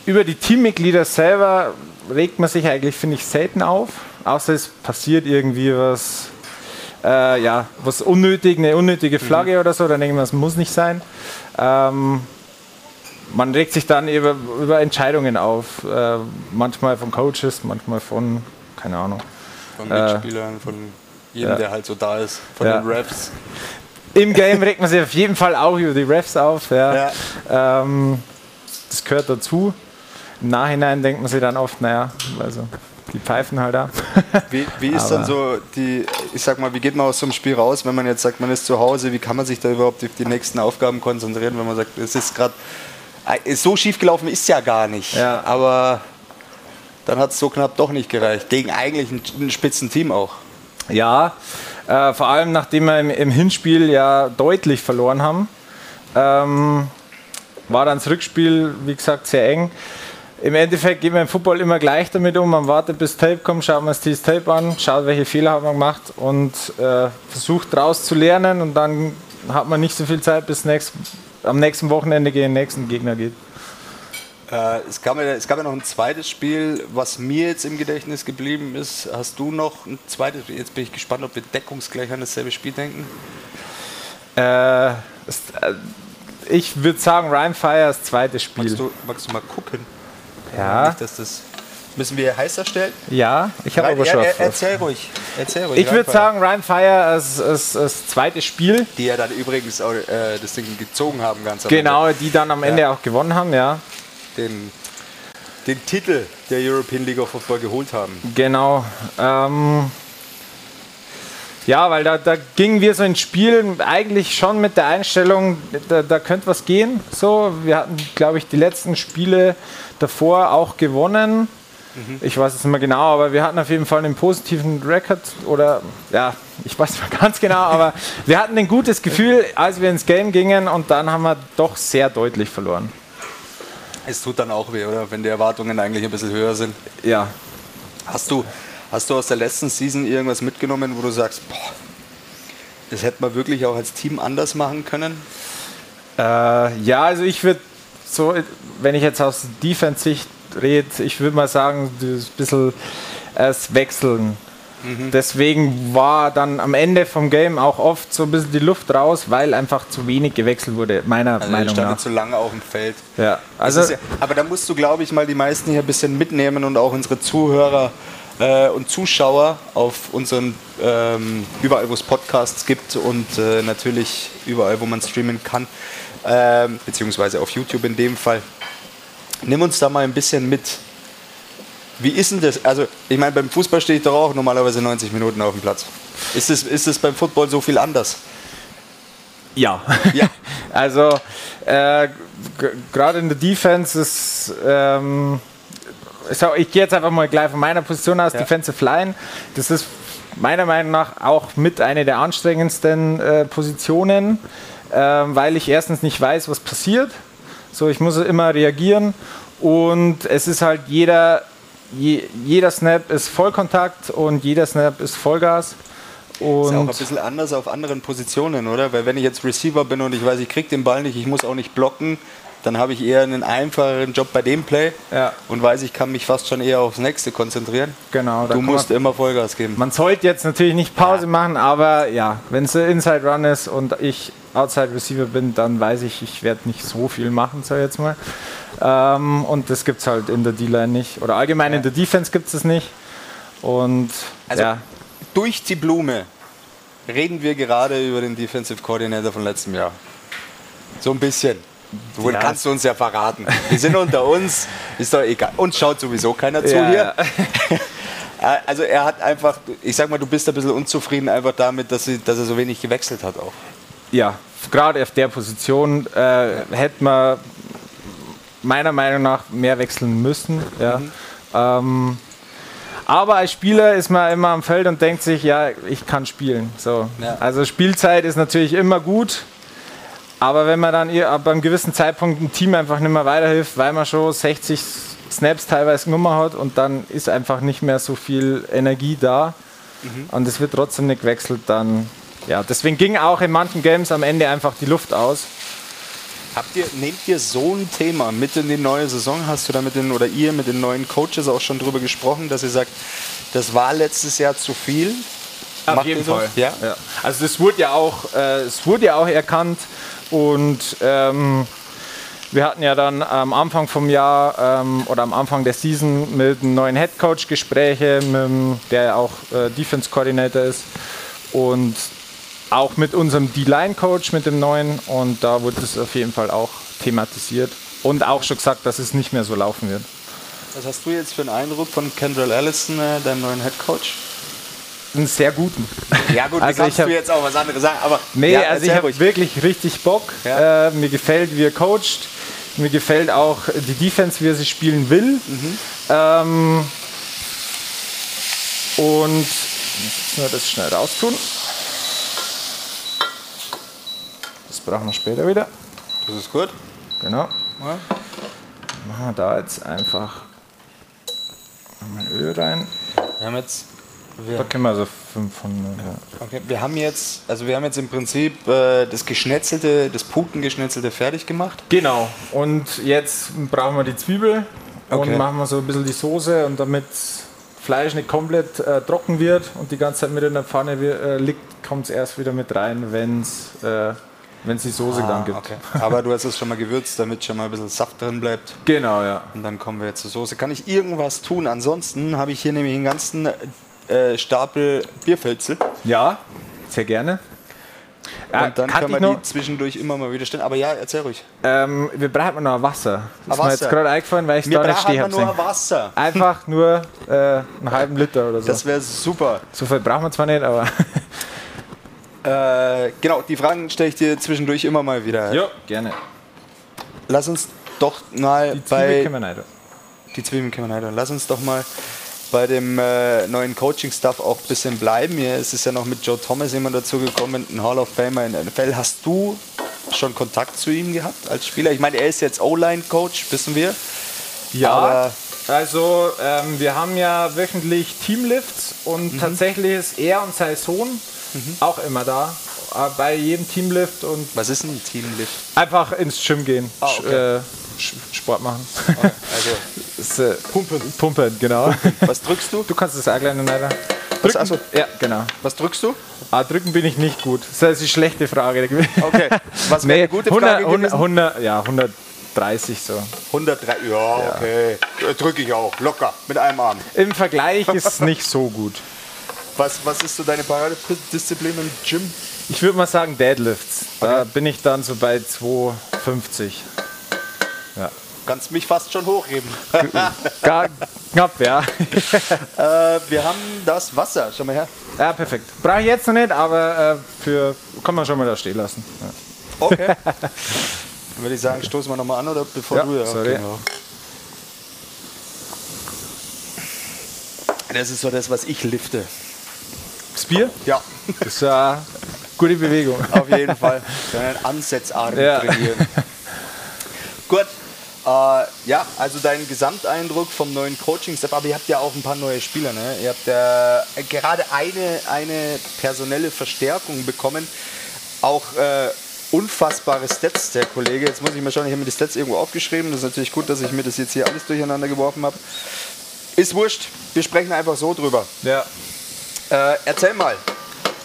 über die Teammitglieder selber regt man sich eigentlich, finde ich, selten auf, außer es passiert irgendwie was äh, ja, was unnötig, eine unnötige Flagge mhm. oder so, dann denke ich mir, das muss nicht sein. Ähm, man regt sich dann über, über Entscheidungen auf, äh, manchmal von Coaches, manchmal von, keine Ahnung. Von äh, Mitspielern, äh, von jedem, ja. der halt so da ist, von ja. den Refs. Im Game regt man sich auf jeden Fall auch über die Refs auf. Ja. ja. Ähm, das gehört dazu. Im Nachhinein denkt man sich dann oft, naja, also die pfeifen halt da. Wie, wie ist dann so die, ich sag mal, wie geht man aus so einem Spiel raus, wenn man jetzt sagt, man ist zu Hause, wie kann man sich da überhaupt auf die nächsten Aufgaben konzentrieren, wenn man sagt, es ist gerade, äh, so schief gelaufen ist ja gar nicht, ja. aber dann hat es so knapp doch nicht gereicht, gegen eigentlich ein, ein Spitzenteam auch. Ja, äh, vor allem nachdem wir im, im, Hinspiel ja deutlich verloren haben, ähm, war dann das Rückspiel, wie gesagt, sehr eng im Endeffekt geht man im Football immer gleich damit um. Man wartet bis Tape kommt, schaut man sich das Tape an, schaut, welche Fehler haben wir gemacht und äh, versucht daraus zu lernen und dann hat man nicht so viel Zeit, bis nächst, am nächsten Wochenende gegen den nächsten Gegner geht. Äh, es, gab, es gab ja noch ein zweites Spiel, was mir jetzt im Gedächtnis geblieben ist. Hast du noch ein zweites? Jetzt bin ich gespannt, ob wir deckungsgleich an dasselbe Spiel denken. Äh, äh, ich würde sagen, Ryan Fire das zweite Spiel. Magst du, magst du mal gucken? Ja. Nicht, dass das Müssen wir heißer stellen? Ja, ich habe aber schon. Er, erzähl ruhig. Erzähl ruhig. Ich würde sagen, Ryan Fire als, als zweites Spiel. Die ja dann übrigens auch, äh, das Ding gezogen haben, ganz am Genau, Ende. die dann am Ende ja. auch gewonnen haben, ja. Den, den Titel der European League of Football geholt haben. Genau. Ähm, ja, weil da, da gingen wir so ins Spiel eigentlich schon mit der Einstellung, da, da könnte was gehen. So, wir hatten, glaube ich, die letzten Spiele davor auch gewonnen. Mhm. Ich weiß es nicht mehr genau, aber wir hatten auf jeden Fall einen positiven Rekord oder ja, ich weiß nicht mehr ganz genau, aber wir hatten ein gutes Gefühl, als wir ins Game gingen und dann haben wir doch sehr deutlich verloren. Es tut dann auch weh, oder? Wenn die Erwartungen eigentlich ein bisschen höher sind. Ja. Hast du, hast du aus der letzten Season irgendwas mitgenommen, wo du sagst, boah, das hätte man wirklich auch als Team anders machen können? Äh, ja, also ich würde so, wenn ich jetzt aus Defense-Sicht rede, ich würde mal sagen, das bisschen das Wechseln. Mhm. Deswegen war dann am Ende vom Game auch oft so ein bisschen die Luft raus, weil einfach zu wenig gewechselt wurde, meiner also Meinung nach. zu lange auf dem Feld. Ja, also ja, aber da musst du, glaube ich, mal die meisten hier ein bisschen mitnehmen und auch unsere Zuhörer äh, und Zuschauer auf unseren, ähm, überall wo es Podcasts gibt und äh, natürlich überall, wo man streamen kann, ähm, beziehungsweise auf YouTube in dem Fall. Nimm uns da mal ein bisschen mit. Wie ist denn das? Also, ich meine, beim Fußball stehe ich doch auch normalerweise 90 Minuten auf dem Platz. Ist es ist es beim Football so viel anders? Ja. ja. also, äh, gerade in der Defense ist. Ähm, ich gehe jetzt einfach mal gleich von meiner Position aus, ja. Defensive Line. Das ist meiner Meinung nach auch mit einer der anstrengendsten äh, Positionen ähm, weil ich erstens nicht weiß, was passiert. So, ich muss immer reagieren und es ist halt jeder, je, jeder Snap ist Vollkontakt und jeder Snap ist Vollgas Und ist ja auch ein bisschen anders auf anderen Positionen, oder? Weil wenn ich jetzt Receiver bin und ich weiß, ich kriege den Ball nicht, ich muss auch nicht blocken, dann habe ich eher einen einfacheren Job bei dem Play ja. und weiß, ich kann mich fast schon eher aufs nächste konzentrieren. Genau. Du musst man, immer Vollgas geben. Man sollte jetzt natürlich nicht Pause ja. machen, aber ja, wenn es Inside Run ist und ich Outside Receiver bin, dann weiß ich, ich werde nicht so viel machen, sag ich jetzt mal. Ähm, und das gibt es halt in der D-Line nicht. Oder allgemein ja. in der Defense gibt es es nicht. Und also ja. durch die Blume reden wir gerade über den Defensive Coordinator von letztem Jahr. So ein bisschen. Du ja. kannst du uns ja verraten. Wir sind unter uns, ist doch egal. Uns schaut sowieso keiner zu ja, hier. Also er hat einfach, ich sag mal, du bist ein bisschen unzufrieden einfach damit, dass, sie, dass er so wenig gewechselt hat auch. Ja, gerade auf der Position äh, hätte man meiner Meinung nach mehr wechseln müssen. Ja. Mhm. Ähm, aber als Spieler ist man immer am Feld und denkt sich, ja, ich kann spielen. So. Also Spielzeit ist natürlich immer gut. Aber wenn man dann ab einem gewissen Zeitpunkt ein Team einfach nicht mehr weiterhilft, weil man schon 60 Snaps teilweise Nummer hat und dann ist einfach nicht mehr so viel Energie da mhm. und es wird trotzdem nicht gewechselt, dann ja, deswegen ging auch in manchen Games am Ende einfach die Luft aus. Habt ihr, nehmt ihr so ein Thema mit in die neue Saison? Hast du da mit den, oder ihr mit den neuen Coaches auch schon drüber gesprochen, dass ihr sagt, das war letztes Jahr zu viel? Auf Macht jeden Fall. Ja? ja? Also das wurde ja auch, äh, es wurde ja auch erkannt und ähm, wir hatten ja dann am Anfang vom Jahr ähm, oder am Anfang der Season mit einem neuen Head Coach Gespräche, mit, der ja auch äh, Defense Coordinator ist und auch mit unserem D-Line-Coach, mit dem neuen. Und da wurde es auf jeden Fall auch thematisiert. Und auch schon gesagt, dass es nicht mehr so laufen wird. Was hast du jetzt für einen Eindruck von Kendall Allison, äh, deinem neuen Head Coach? Einen sehr guten. Ja gut, also kannst hab, du jetzt auch was anderes sagen, aber nee, ja, also ich habe wirklich richtig Bock. Ja. Äh, mir gefällt, wie er coacht. Mir gefällt auch die Defense, wie er sie spielen will. Mhm. Ähm, und jetzt wir das schnell raustun. brauchen wir später wieder. Das ist gut. Genau. Ja. Machen wir da jetzt einfach mal Öl rein. Wir haben jetzt. Wir da können wir so 500. Ja. Okay, wir haben jetzt, also wir haben jetzt im Prinzip äh, das geschnetzelte, das Putengeschnetzelte fertig gemacht. Genau. Und jetzt brauchen wir die Zwiebel okay. und machen wir so ein bisschen die Soße und damit Fleisch nicht komplett äh, trocken wird und die ganze Zeit mit in der Pfanne äh, liegt, kommt es erst wieder mit rein, wenn es äh, wenn es die Soße ah, dann gibt. Okay. Aber du hast es schon mal gewürzt, damit schon mal ein bisschen Saft drin bleibt. Genau, ja. Und dann kommen wir jetzt zur Soße. Kann ich irgendwas tun? Ansonsten habe ich hier nämlich einen ganzen äh, Stapel Bierfelzel. Ja, sehr gerne. Und äh, dann können wir die zwischendurch immer mal wieder stellen. Aber ja, erzähl ruhig. Ähm, wir brauchen noch Wasser. Das ist mir jetzt gerade eingefallen, weil ich es da nicht stehe. Wir nur Wasser. Einfach nur äh, einen halben Liter oder so. Das wäre super. So viel brauchen wir zwar nicht, aber... Äh, genau, die Fragen stelle ich dir zwischendurch immer mal wieder. Ja, gerne. Lass uns doch mal die bei. Zwiebeln die Zwiebeln können Lass uns doch mal bei dem äh, neuen Coaching-Stuff auch ein bisschen bleiben. Hier ist es ja noch mit Joe Thomas jemand dazu gekommen, ein Hall of Famer in der NFL. Hast du schon Kontakt zu ihm gehabt als Spieler? Ich meine, er ist jetzt O-Line-Coach, wissen wir. Ja, also ähm, wir haben ja wöchentlich Teamlifts und mhm. tatsächlich ist er und sein Sohn mhm. auch immer da. Äh, bei jedem Teamlift und. Was ist ein Teamlift? Einfach ins Gym gehen. Ah, okay. äh, Sport machen. Okay, also äh, Pumpen. Pumpen, genau. Was drückst du? Du kannst das auch gleich leider. Drücken? Also, ja, genau. Was drückst du? Ah, drücken bin ich nicht gut. Das ist eine schlechte Frage. Okay. Was wäre nee, eine gute Frage 100, 100, ja, 130 so. 103, ja, okay. Ja. Drücke ich auch, locker, mit einem Arm. Im Vergleich ist es nicht so gut. Was, was ist so deine Paradedisziplin im Gym? Ich würde mal sagen Deadlifts. Da okay. bin ich dann so bei 250. Kannst mich fast schon hochheben. Gar, knapp, ja. äh, wir haben das Wasser. Schau mal her. Ja, perfekt. Brauche ich jetzt noch nicht, aber äh, für kann man schon mal da stehen lassen. Ja. Okay. Dann würde ich sagen, stoßen wir nochmal an, oder bevor ja, du ja. Sorry. Genau. Das ist so das, was ich lifte. Das Bier? Ja. Das ist eine gute Bewegung. Auf jeden Fall. Wir einen Ansatzarm ja. trainieren. Gut. Äh, ja, also dein Gesamteindruck vom neuen Coaching-Step, aber ihr habt ja auch ein paar neue Spieler. Ne? Ihr habt ja äh, gerade eine, eine personelle Verstärkung bekommen. Auch äh, unfassbare Stats, der Kollege. Jetzt muss ich mal schauen, ich habe mir die Stats irgendwo aufgeschrieben. Das ist natürlich gut, dass ich mir das jetzt hier alles durcheinander geworfen habe. Ist wurscht, wir sprechen einfach so drüber. Ja. Äh, erzähl mal,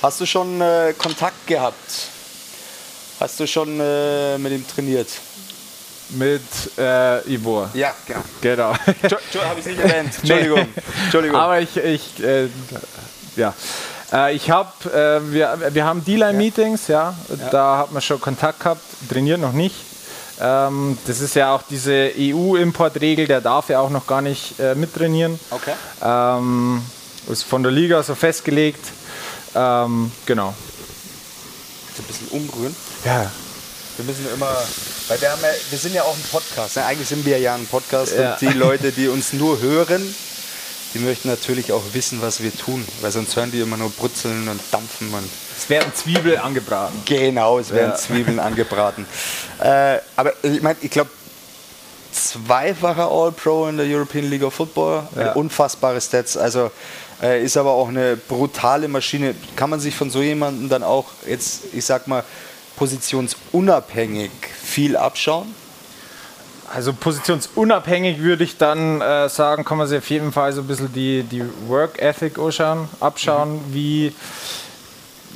hast du schon äh, Kontakt gehabt? Hast du schon äh, mit ihm trainiert? Mit äh, Ivor. Ja, genau. Genau. Habe ich nicht erwähnt. Entschuldigung. Entschuldigung. Aber ich, ich äh, ja. Äh, ich habe, äh, wir, wir haben D-Line-Meetings, ja. ja. Da hat man schon Kontakt gehabt, trainiert noch nicht. Ähm, das ist ja auch diese EU-Importregel, der darf ja auch noch gar nicht äh, mittrainieren. Okay. Ähm, ist von der Liga so festgelegt. Ähm, genau. Ein bisschen umrühren. Ja. Wir müssen immer, weil wir, haben ja, wir sind ja auch ein Podcast. Ne? Eigentlich sind wir ja ein Podcast ja. und die Leute, die uns nur hören, die möchten natürlich auch wissen, was wir tun, weil sonst hören die immer nur brutzeln und dampfen. Und es werden Zwiebeln angebraten. Genau, es werden ja. Zwiebeln angebraten. Äh, aber ich meine, ich glaube, zweifacher All-Pro in der European League of Football, ja. unfassbare Stats. Also äh, ist aber auch eine brutale Maschine. Kann man sich von so jemandem dann auch jetzt, ich sag mal, positionsunabhängig viel abschauen? Also positionsunabhängig würde ich dann äh, sagen, kann man sich auf jeden Fall so ein bisschen die, die Work Ethic anschauen, abschauen, mhm. wie,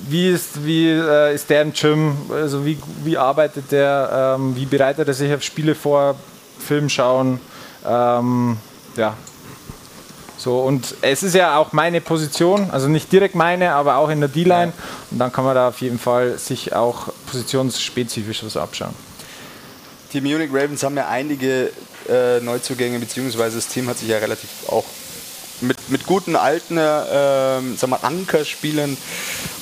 wie, ist, wie äh, ist der im Gym, also wie, wie arbeitet der, ähm, wie bereitet er sich auf Spiele vor, Film schauen, ähm, ja, so, und es ist ja auch meine Position, also nicht direkt meine, aber auch in der D-Line. Und dann kann man da auf jeden Fall sich auch positionsspezifisch was abschauen. Die Munich Ravens haben ja einige äh, Neuzugänge, beziehungsweise das Team hat sich ja relativ auch mit, mit guten alten äh, sag mal, Ankerspielern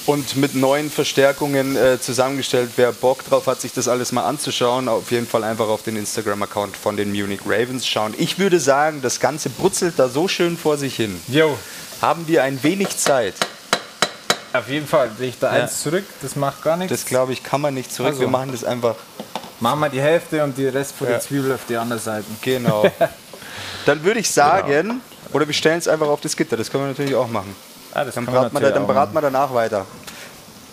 und mit neuen Verstärkungen äh, zusammengestellt. Wer Bock drauf hat, sich das alles mal anzuschauen, auf jeden Fall einfach auf den Instagram-Account von den Munich Ravens schauen. Ich würde sagen, das Ganze brutzelt da so schön vor sich hin. Jo. Haben wir ein wenig Zeit? Auf jeden Fall. Sehe ich da ja. eins zurück, das macht gar nichts. Das glaube ich, kann man nicht zurück. Also. Wir machen das einfach. Machen wir die Hälfte und die Rest von ja. der Zwiebel auf die andere Seite. Genau. Dann würde ich sagen, genau. oder wir stellen es einfach auf das Gitter, das können wir natürlich auch machen. Ah, dann beraten, wir, da, dann beraten wir danach weiter.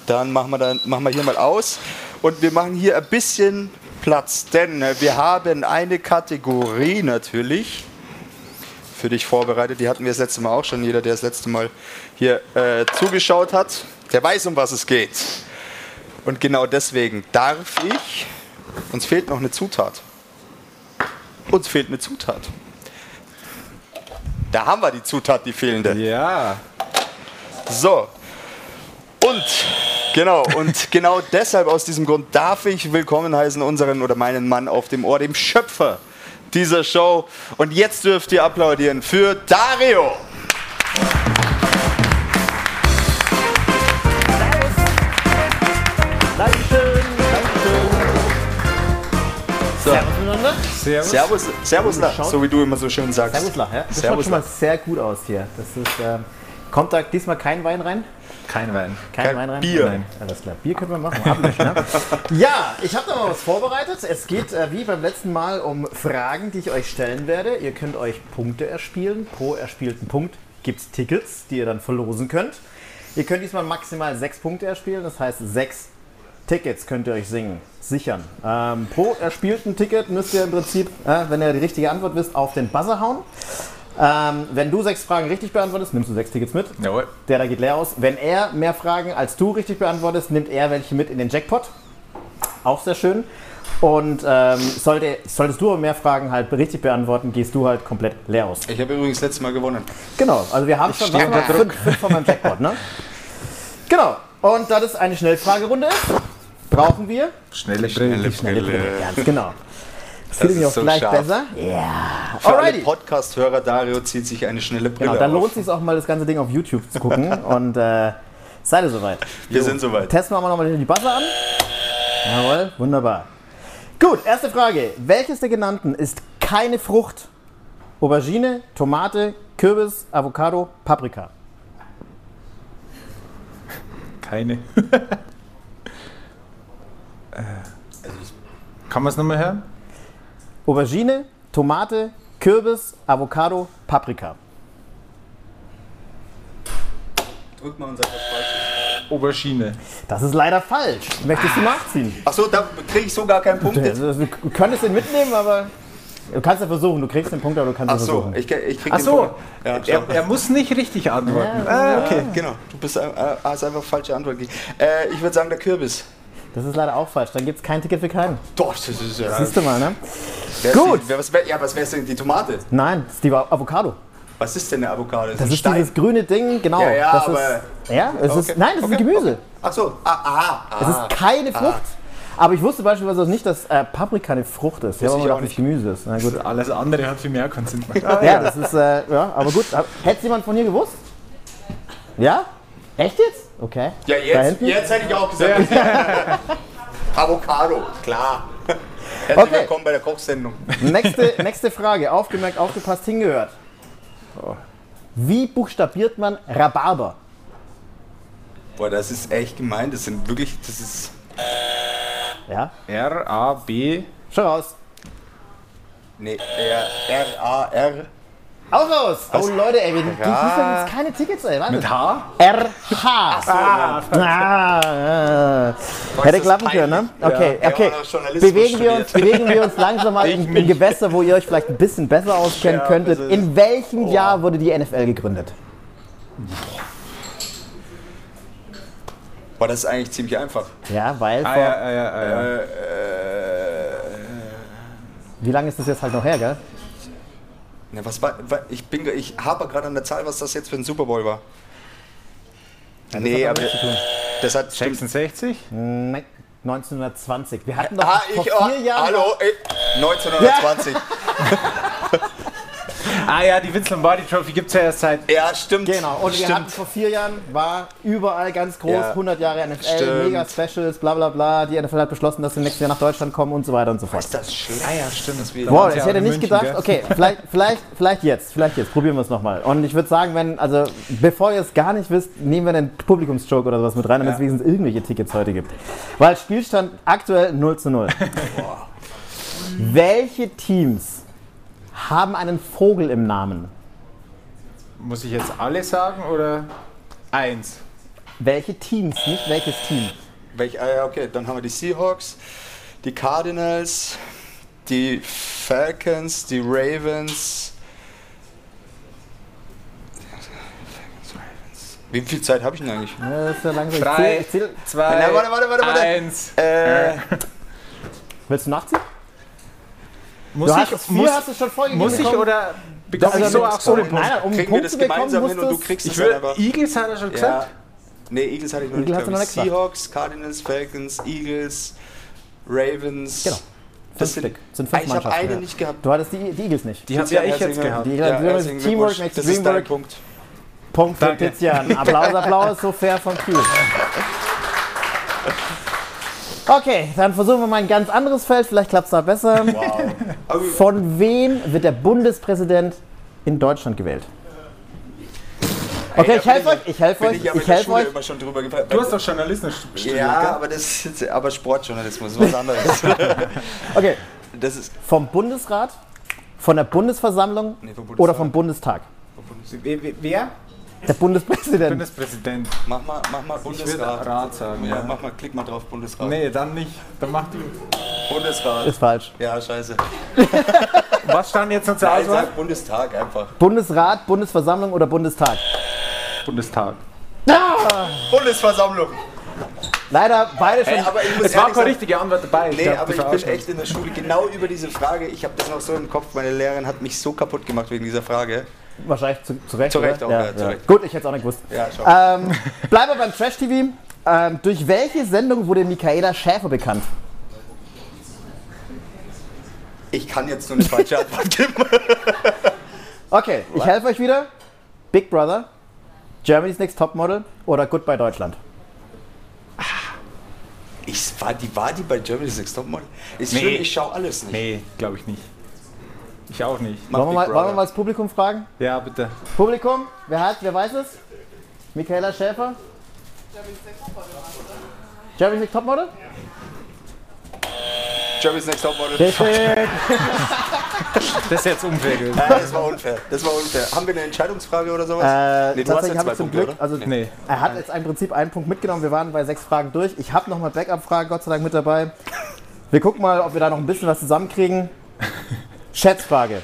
Dann machen wir, dann, machen wir hier mal aus und wir machen hier ein bisschen Platz, denn wir haben eine Kategorie natürlich für dich vorbereitet. Die hatten wir das letzte Mal auch schon. Jeder, der das letzte Mal hier äh, zugeschaut hat, der weiß, um was es geht. Und genau deswegen darf ich. Uns fehlt noch eine Zutat. Uns fehlt eine Zutat. Da haben wir die Zutat, die fehlende. Ja. So. Und genau, und genau deshalb aus diesem Grund darf ich willkommen heißen unseren oder meinen Mann auf dem Ohr, dem Schöpfer dieser Show. Und jetzt dürft ihr applaudieren für Dario. Dankeschön, Dankeschön. So. Servus miteinander. Servus. Servus, Servus so wie du immer so schön sagst. Servus Lach, ja? Das Servus schaut schon mal sehr gut aus hier. Das ist, äh, kommt da diesmal kein Wein rein? Kein Wein. Kein, Kein Wein rein? Bier. Nein. Alles klar. Bier können wir machen. ne? ja, ich habe da mal was vorbereitet. Es geht äh, wie beim letzten Mal um Fragen, die ich euch stellen werde. Ihr könnt euch Punkte erspielen. Pro erspielten Punkt gibt es Tickets, die ihr dann verlosen könnt. Ihr könnt diesmal maximal sechs Punkte erspielen. Das heißt, sechs Tickets könnt ihr euch singen, sichern. Ähm, pro erspielten Ticket müsst ihr im Prinzip, äh, wenn ihr die richtige Antwort wisst, auf den Buzzer hauen. Ähm, wenn du sechs Fragen richtig beantwortest, nimmst du sechs Tickets mit. Jawohl. Der da geht leer aus. Wenn er mehr Fragen als du richtig beantwortest, nimmt er welche mit in den Jackpot. Auch sehr schön. Und ähm, sollte, solltest du aber mehr Fragen halt richtig beantworten, gehst du halt komplett leer aus. Ich habe übrigens letztes Mal gewonnen. Genau, also wir haben ich schon was mal, fünf, fünf von meinem Jackpot, ne? Genau. Und da das eine Schnellfragerunde ist, brauchen wir schnelle Brille. Schnelle, schnelle Brille. Ganz genau. Fühle mich auch so gleich scharf. besser. Ja. Für Alrighty. alle Podcast-Hörer, Dario zieht sich eine schnelle Brille Genau, dann lohnt es sich auch mal, das ganze Ding auf YouTube zu gucken. und äh, seid ihr soweit? Wir jo. sind soweit. Testen wir mal nochmal die Buzzer an. Jawohl, wunderbar. Gut, erste Frage. Welches der genannten ist keine Frucht? Aubergine, Tomate, Kürbis, Avocado, Paprika. Keine. äh, kann man es nochmal hören? Aubergine, Tomate, Kürbis, Avocado, Paprika. Drück mal unser falsches. Aubergine. Das ist leider falsch. Möchtest du nachziehen? Achso, da kriege ich so gar keinen Punkt. jetzt. Du könntest den mitnehmen, aber du kannst ja versuchen. Du kriegst den Punkt, aber du kannst ihn Achso, versuchen. ich, ich krieg Ach den so, Punkt. Ja, er, er muss nicht richtig antworten. Ah, okay. Genau, du bist, äh, hast einfach falsche Antwort gegeben. Äh, ich würde sagen, der Kürbis. Das ist leider auch falsch. Dann gibt es kein Ticket für keinen. Doch, das ist ja. Siehst du mal, ne? Wer ist Gut. Die, was, wär- ja, was wäre denn die Tomate? Nein, das ist die Avocado. Was ist denn eine Avocado? Das ein ist Stein. dieses grüne Ding, genau. Ja, ja, das aber- ist, ja, es ist, Okay, nein, das ist okay, ein Gemüse. okay. Ach so, ah, aha. Es ist keine Frucht. Aber ich wusste beispielsweise auch nicht, dass äh, Paprika eine Frucht ist. Ich aber auch das Gemüse ist. Na gut. Alles andere hat viel mehr Konzentration. Ja, das ist, äh, ja, aber gut. Hätte es jemand von hier gewusst? Ja? Echt jetzt? Okay. Ja, jetzt, jetzt hätte ich auch gesagt. Avocado, klar. Herzlich Okay. willkommen bei der Kochsendung. Nächste, nächste Frage. Aufgemerkt, aufgepasst, hingehört. Wie buchstabiert man Rhabarber? Boah, das ist echt gemein. Das sind wirklich, das ist. Ja? R-A-B. Schau raus. Nee, R-A-R. Auch raus! Was? Oh Leute, ey, wir liefern jetzt keine Tickets, ey. Warte. Mit H? RH. Ah, ah. Hätte ist klappen können, ne? Okay, Ja, okay. Bewegen wir, uns, bewegen wir uns langsam mal in, in. Gewässer, wo ihr euch vielleicht ein bisschen besser auskennen Ja, könntet. In welchem Jahr wurde die NFL gegründet? Boah, das ist eigentlich ziemlich einfach. Ja, weil Ah, vor, ja. Äh, äh, wie lange ist das jetzt halt noch her, gell? Na, was war, war, ich bin, ich habe gerade an der Zahl, was das jetzt für ein Super Bowl war. nee, hat aber damit zu tun. das hat. 66? Nein, 1920. Wir hatten doch Ah, vor ich, oh, vier Jahren. hallo, ey, 1920. Ah ja, die Vince Lombardi Trophy gibt es ja erst seit. Ja, stimmt. Genau, und wir hatten stimmt. vor vier Jahren, war überall ganz groß, Ja. 100 Jahre NFL, Stimmt. mega Specials, bla bla bla. Die NFL hat beschlossen, dass sie nächstes Jahr nach Deutschland kommen und so weiter und so fort. Ist das schlimm? Ah ja, stimmt. Das wir- Boah, sie ich hätte nicht München, gedacht, gell? okay, vielleicht, vielleicht, vielleicht jetzt, vielleicht jetzt, probieren wir es nochmal. Und ich würde sagen, wenn, also bevor ihr es gar nicht wisst, nehmen wir einen Publikumsjoke oder sowas mit rein, damit es wenigstens irgendwelche Tickets heute gibt. Weil Spielstand aktuell 0 zu 0. Welche Teams haben einen Vogel im Namen? Muss ich jetzt alle sagen oder eins? Welche Teams, nicht welches Team? Welch, ah, ja, okay, dann haben wir die Seahawks, die Cardinals, die Falcons, die Ravens. Wie viel Zeit habe ich denn eigentlich? Ja, Das ist ja langsam. Ich Drei, zähl, ich zähl, zwei, Na, warte, warte, warte, warte. eins. Äh, willst du nachziehen? Muss Du ich, hast, muss, hast du schon vorgegeben muss ich bekommen. oder bekomme Also ich so auch so den Punkt? nein, um kriegen wir Punkt das zu bekommen, gemeinsam hin und du kriegst Ich es will, einfach. Eagles hat er schon Ja. gesagt. Nee, Eagles hatte ich noch Eagle nicht. ich. gesagt. Seahawks, Cardinals, Falcons, Eagles, Ravens. Genau. Das Fünf sind. Sind Ah, fünf ich habe Mannschaften, eine ja. nicht gehabt. Du hattest die, die Eagles nicht. Die habe ja ich jetzt gehabt. Die Ja, Eagles- herzlichen Teamwork makes Das ist dein. Punkt. Punkt für. Tizian. Applaus, Applaus, so fair von Q. Okay, dann versuchen wir mal ein ganz anderes Feld, vielleicht klappt es da besser. Aber Von wem wird der Bundespräsident in Deutschland gewählt? Okay, Ey, ich helfe euch, ich helfe euch, ich ich in der helfe Schule euch. immer schon drüber gefallen. Du hast doch Journalismus studiert. Ja, gell? aber das ist jetzt, aber Sportjournalismus ist was anderes. Okay, das ist vom Bundesrat, von der Bundesversammlung Nee, vom oder Bundestag. vom Bundestag? Wer? Der Bundespräsident. Bundespräsident. mach mal, mach mal Ich würde Bundesrat. Rat sagen. Ja, mach mal, klick mal drauf Bundesrat. Nee, dann nicht. Dann macht die. Bundesrat. Ist falsch. Ja, scheiße. Was stand jetzt noch zur ich Auswahl? sag Bundestag einfach. Bundesrat, Bundesversammlung oder Bundestag? Bundestag. Bundesversammlung. Leider beide schon. Ey, aber ich muss Es war keine richtige Antwort dabei. Nee, glaub, aber ich bin echt in der Schule genau über diese Frage. Ich habe das noch so im Kopf. Meine Lehrerin hat mich so kaputt gemacht wegen dieser Frage. Wahrscheinlich zu, zu Recht. Zu Recht oder? auch, ja, zu Recht. Gut, ich hätte es auch nicht gewusst. Ja. Ähm, bleiben wir beim Trash TV. Ähm, durch welche Sendung wurde Michaela Schäfer bekannt? Ich kann jetzt nur eine falsche Antwort geben. Okay, ich helfe euch wieder. Big Brother, Germany's Next Topmodel oder Goodbye Deutschland? Ich war die, war die bei Germany's Next Topmodel? Ist Nee. schlimm, ich schaue alles nicht. Nee, glaube ich nicht. Ich auch nicht. Wollen wir, mal, wollen wir mal das Publikum fragen? Ja, bitte. Publikum, wer hat, wer weiß es? Michaela Schäfer? Germany's Next Topmodel? Jerry's Next Topmodel. Das ist jetzt unfair gewesen. Ja, das war unfair. Das war unfair. Haben wir eine Entscheidungsfrage oder sowas? Äh, Nee, du hast ja habe zwei ich zum Punkte, Glück, oder? also Nee. er hat jetzt im Prinzip einen Punkt mitgenommen. Wir waren bei sechs Fragen durch. Ich habe noch mal Backup-Fragen, Gott sei Dank, mit dabei. Wir gucken mal, ob wir da noch ein bisschen was zusammenkriegen. Schätzfrage.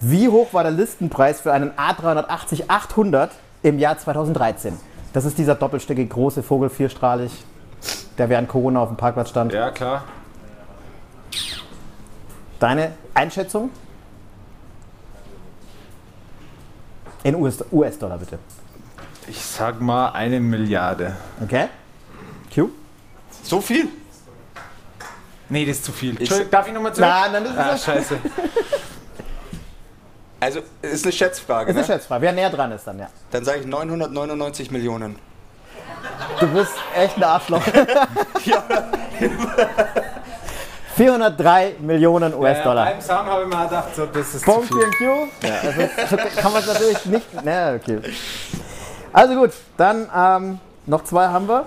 Wie hoch war der Listenpreis für einen A380-800 im Jahr 2013? Das ist dieser doppelstöckige große Vogel, vierstrahlig, der während Corona auf dem Parkplatz stand. Ja, klar. Deine Einschätzung? In US- US-Dollar bitte. Ich sag mal eine Milliarde. Okay? Q? So viel? Nee, das ist zu viel. Entschuldigung, darf ich nochmal zurück? Nein, nein, das ist, Ah, scheiße. Also, es ist eine Schätzfrage. ist eine Ne? Schätzfrage. Wer näher dran ist dann, ja. Dann sage ich 999 Millionen. Du bist echt ein Arschloch. 403 Millionen US-Dollar. beim Sound habe ich mir gedacht, so, das ist Punkt zu viel. Q. Ja, also, kann man es natürlich nicht. Ne, okay. Also gut, dann ähm, noch zwei haben wir.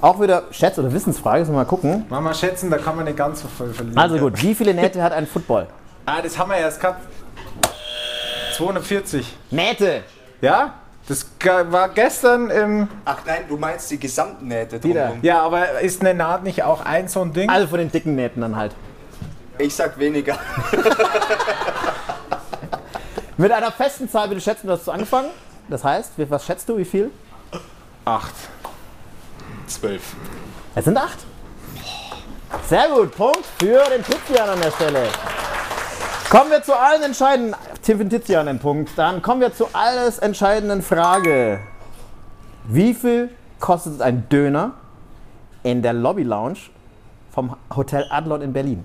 Auch wieder Schätz- oder Wissensfrage, sollen wir mal gucken. Mal mal schätzen, da kann man nicht ganz so voll verlieren. Also gut, wie viele Nähte hat ein Football? Ah, das haben wir erst gehabt. 240. Nähte! Ja? Das war gestern im. Ach nein, du meinst die Gesamtnähte Wieder. drumherum. Ja, aber ist eine Naht nicht auch ein so ein Ding? Also von den dicken Nähten dann halt. Ich sag weniger. Mit einer festen Zahl bitte schätzen, du hast du angefangen. Das heißt, was schätzt du, wie viel? Acht. 12. Es sind acht. Sehr gut, Punkt für den Tizian an der Stelle. Kommen wir zu allen entscheidenden. Tim für den Tizian den Punkt. Dann kommen wir zu alles entscheidenden Frage. Wie viel kostet ein Döner in der Lobby Lounge vom Hotel Adlon in Berlin?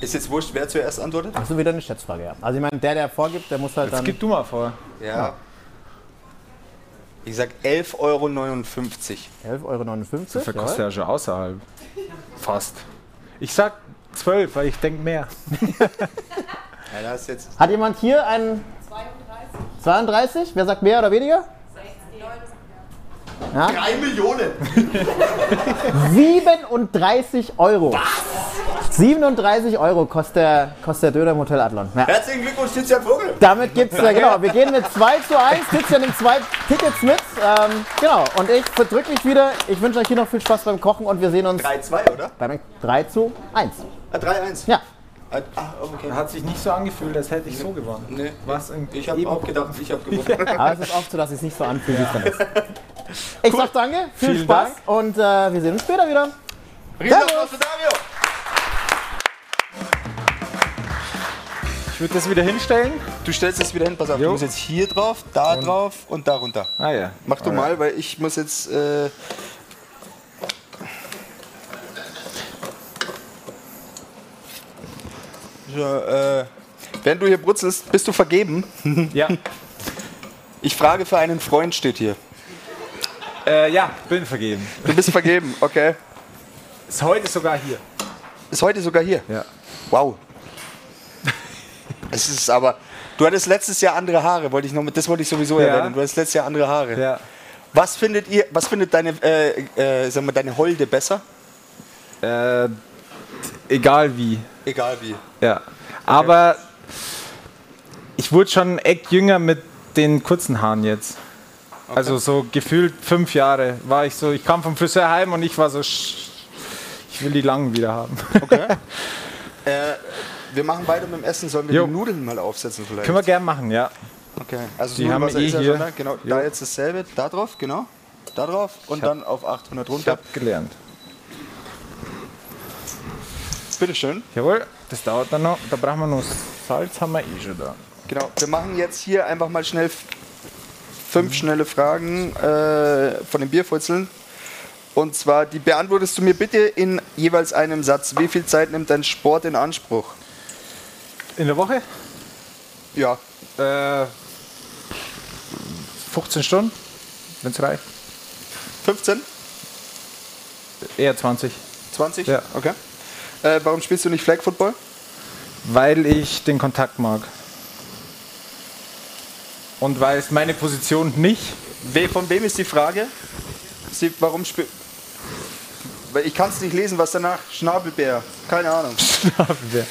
Ist jetzt wurscht, wer zuerst antwortet? Ach so, wieder eine Schätzfrage, ja. Also ich meine, der, der vorgibt, der muss halt Jetzt dann. gib du mal vor. Ja. Ich sag 11,59 Euro. 11,59 Euro. Das jawohl. kostet ja schon außerhalb. Fast. Ich sag 12, weil ich denke mehr. Ja, das ist jetzt. Hat jemand hier einen 32? 32? Wer sagt mehr oder weniger? 3 Millionen! 37 Euro. 37 Euro kostet der, kostet der Döner im Hotel Adlon. Ja. Herzlichen Glückwunsch, Tizian Vogel! Damit gibt's ja, genau, wir gehen mit 2 zu 1. Tizian nimmt zwei Tickets mit. Ähm, genau, und ich verdrück mich wieder. Ich wünsche euch hier noch viel Spaß beim Kochen und wir sehen uns 3-2, oder? beim 3 zu 1. Ah, 3-1. Ja. Ah, okay. Hat sich nicht so angefühlt, als hätte ich so gewonnen. Nee. Was Ich habe auch gedacht, ich habe gewonnen. Aber es ist oft so, dass es nicht so anfühlt, wie es dann ist. Ich sag danke, viel Vielen Spaß Dank. und äh, wir sehen uns später wieder. Riesenapplaus für Dario! Ich würde das wieder hinstellen. Du stellst es wieder hin, pass auf, Jo. du musst jetzt hier drauf, da drauf und da runter. Ah ja. Mach du mal, weil ich muss jetzt. Äh, so, äh, während du hier brutzelst, bist du vergeben? Ja. Ich frage für einen Freund, steht hier. Äh, ja, bin vergeben. Du bist vergeben, okay. Ist heute sogar hier. Ist heute sogar hier. Ja. Wow. Es ist aber. Du hattest letztes Jahr andere Haare, wollte ich noch mit, das wollte ich sowieso Ja. erwähnen. Du hattest letztes Jahr andere Haare. Ja. Was findet ihr, was findet deine, äh, äh, sag mal, deine Holde besser? Äh, egal wie. Egal wie. Ja. Aber ich wurde schon echt jünger mit den kurzen Haaren jetzt. Also so gefühlt fünf Jahre war ich so, ich kam vom Friseur heim und ich war so, ich will die langen wieder haben. Okay. äh, wir machen weiter mit dem Essen. Sollen wir Jo. die Nudeln mal aufsetzen vielleicht? Können wir gern machen, ja. Okay. Also Die haben Nudelwasser eh ist ja hier. schon da. Genau. Da jetzt dasselbe. Da drauf, genau. Da drauf und hab- dann auf 800 Ich runter. hab gelernt. Bitteschön. Jawohl, das dauert dann noch. Da brauchen wir noch Salz, haben wir eh schon da. Genau. Wir machen jetzt hier einfach mal schnell fünf schnelle Fragen äh, von den Bierfutzeln. Und zwar, die beantwortest du mir bitte in jeweils einem Satz. Wie viel Zeit nimmt dein Sport in Anspruch? In der Woche? Ja. Äh, 15 Stunden, wenn es reicht. 15? Eher 20. 20? Ja. Okay. Äh, warum spielst du nicht Flag Football? Weil ich den Kontakt mag. Und weil es meine Position nicht. We von wem ist die Frage? Sie, warum spiel weil ich kann es nicht lesen, was danach. Schnabelbär. Keine Ahnung. Schnabelbär.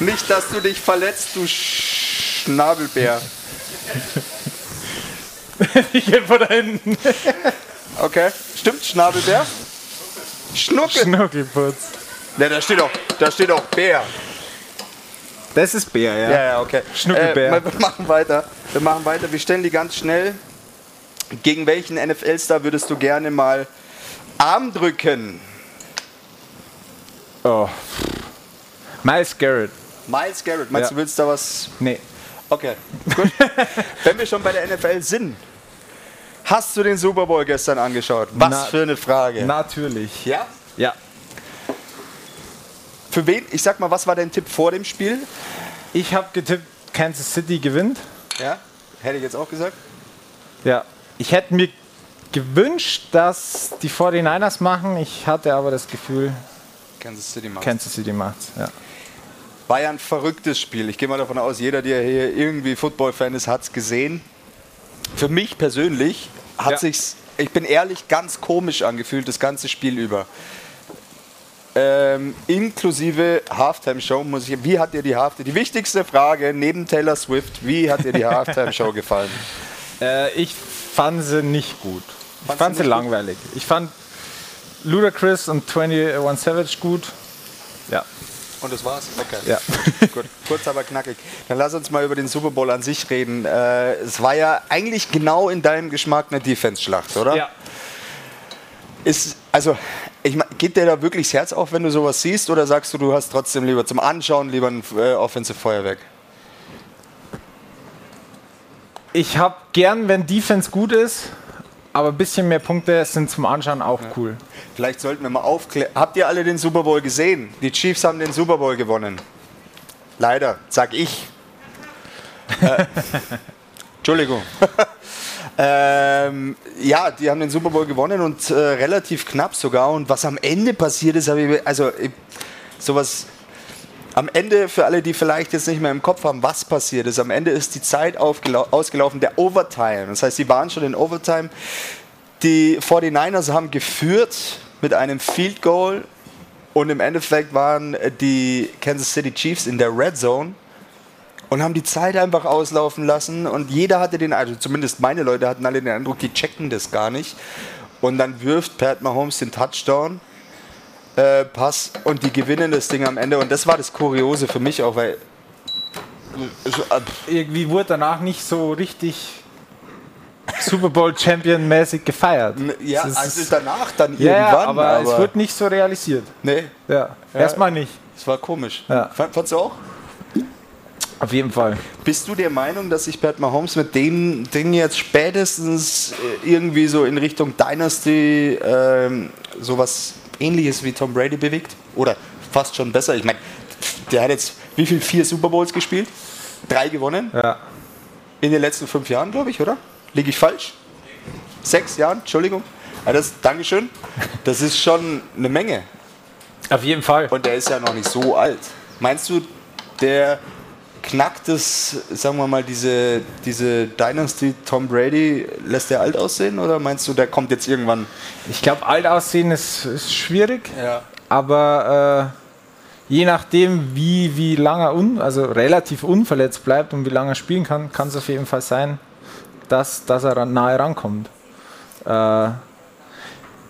Nicht, dass du dich verletzt, du Schnabelbär. ich gehe von da hinten. Okay. Stimmt, Schnabelbär? Schnuckel. Schnuckelputz. Ne, da steht auch, da steht auch Bär. Das ist Bär, ja. Ja, ja, okay. Schnuckelbär. Äh, wir machen weiter. Wir machen weiter. Wir stellen die ganz schnell. Gegen welchen NFL-Star würdest du gerne mal Arm drücken? Oh. Miles Garrett. Miles Garrett. Meinst Ja. du, willst da was? Nee. Okay, gut. Wenn wir schon bei der NFL sind, hast du den Super Bowl gestern angeschaut? Was Na- für eine Frage. Natürlich. ja? Ja. Für wen? Ich sag mal, was war dein Tipp vor dem Spiel? Ich habe getippt, Kansas City gewinnt. Ja? Hätte ich jetzt auch gesagt. Ja. Ich hätte mir gewünscht, dass die 49ers machen. Ich hatte aber das Gefühl, Kansas City macht. Kansas City macht's. Ja. War ja ein verrücktes Spiel. Ich gehe mal davon aus, jeder, der hier irgendwie Football-Fan ist, hat es gesehen. Für mich persönlich hat Ja. sich's, ich bin ehrlich, ganz komisch angefühlt, das ganze Spiel über. Ähm, inklusive Halftime-Show muss ich. Wie hat dir die Halftime? Die wichtigste Frage neben Taylor Swift: Wie hat dir die Halftime-Show gefallen? Äh, ich fand sie nicht gut. Ich Fandst fand du sie nicht gut? langweilig. Ich fand Ludacris und 21 Savage gut. Ja. Und das war's. Okay. Ja. Gut, kurz aber knackig. Dann lass uns mal über den Super Bowl an sich reden. Äh, es war ja eigentlich genau in deinem Geschmack eine Defense-Schlacht, oder? ja. Ist, also, ich mein, geht dir da wirklich das Herz auf, wenn du sowas siehst, oder sagst du, du hast trotzdem lieber zum Anschauen lieber ein äh, Offensive Feuerwerk? Ich habe gern, wenn Defense gut ist, aber ein bisschen mehr Punkte sind zum Anschauen auch cool. Vielleicht sollten wir mal aufklären. Habt ihr alle den Super Bowl gesehen? Die Chiefs haben den Super Bowl gewonnen. Leider, sag ich. Äh, Entschuldigung. Ähm, ja, die haben den Super Bowl gewonnen und äh, relativ knapp sogar. Und was am Ende passiert ist, habe ich, also ich, sowas. Am Ende, für alle, die vielleicht jetzt nicht mehr im Kopf haben, was passiert ist, am Ende ist die Zeit ausgelaufen, der Overtime. Das heißt, sie waren schon in Overtime. Die 49ers haben geführt mit einem Field Goal und im Endeffekt waren die Kansas City Chiefs in der Red Zone und haben die Zeit einfach auslaufen lassen und jeder hatte den, also zumindest meine Leute hatten alle den Eindruck, die checken das gar nicht. Und dann wirft Pat Mahomes den Touchdown. Äh, Pass und die gewinnen das Ding am Ende und das war das Kuriose für mich auch, weil so, äh, Irgendwie wurde danach nicht so richtig Super Bowl Champion mäßig gefeiert. ja, ist- also danach dann ja, irgendwann, ja, aber, es wird nicht so realisiert. nee, Ja, erstmal nicht. es war komisch. Ja. Fand- Fandst du auch? Auf jeden Fall. Bist du der Meinung, dass sich Pat Mahomes mit dem Ding jetzt spätestens äh, irgendwie so in Richtung Dynasty ähm, sowas ähnliches wie Tom Brady bewegt? Oder fast schon besser? Ich meine, der hat jetzt wie viel? Vier Super Bowls gespielt? Drei gewonnen? Ja. In den letzten fünf Jahren, glaube ich, oder? Liege ich falsch? Sechs Jahren, Entschuldigung. Ja, das, Dankeschön. Das ist schon eine Menge. Auf jeden Fall. Und der ist ja noch nicht so alt. Meinst du, der knackt es, sagen wir mal, diese, diese Dynasty Tom Brady, lässt der alt aussehen? Oder meinst du, der kommt jetzt irgendwann? Ich glaube, alt aussehen ist, ist schwierig, Ja. aber äh, je nachdem, wie, wie lange er un, also relativ unverletzt bleibt und wie lange er spielen kann, kann es auf jeden Fall sein, dass, dass er nahe rankommt. Äh,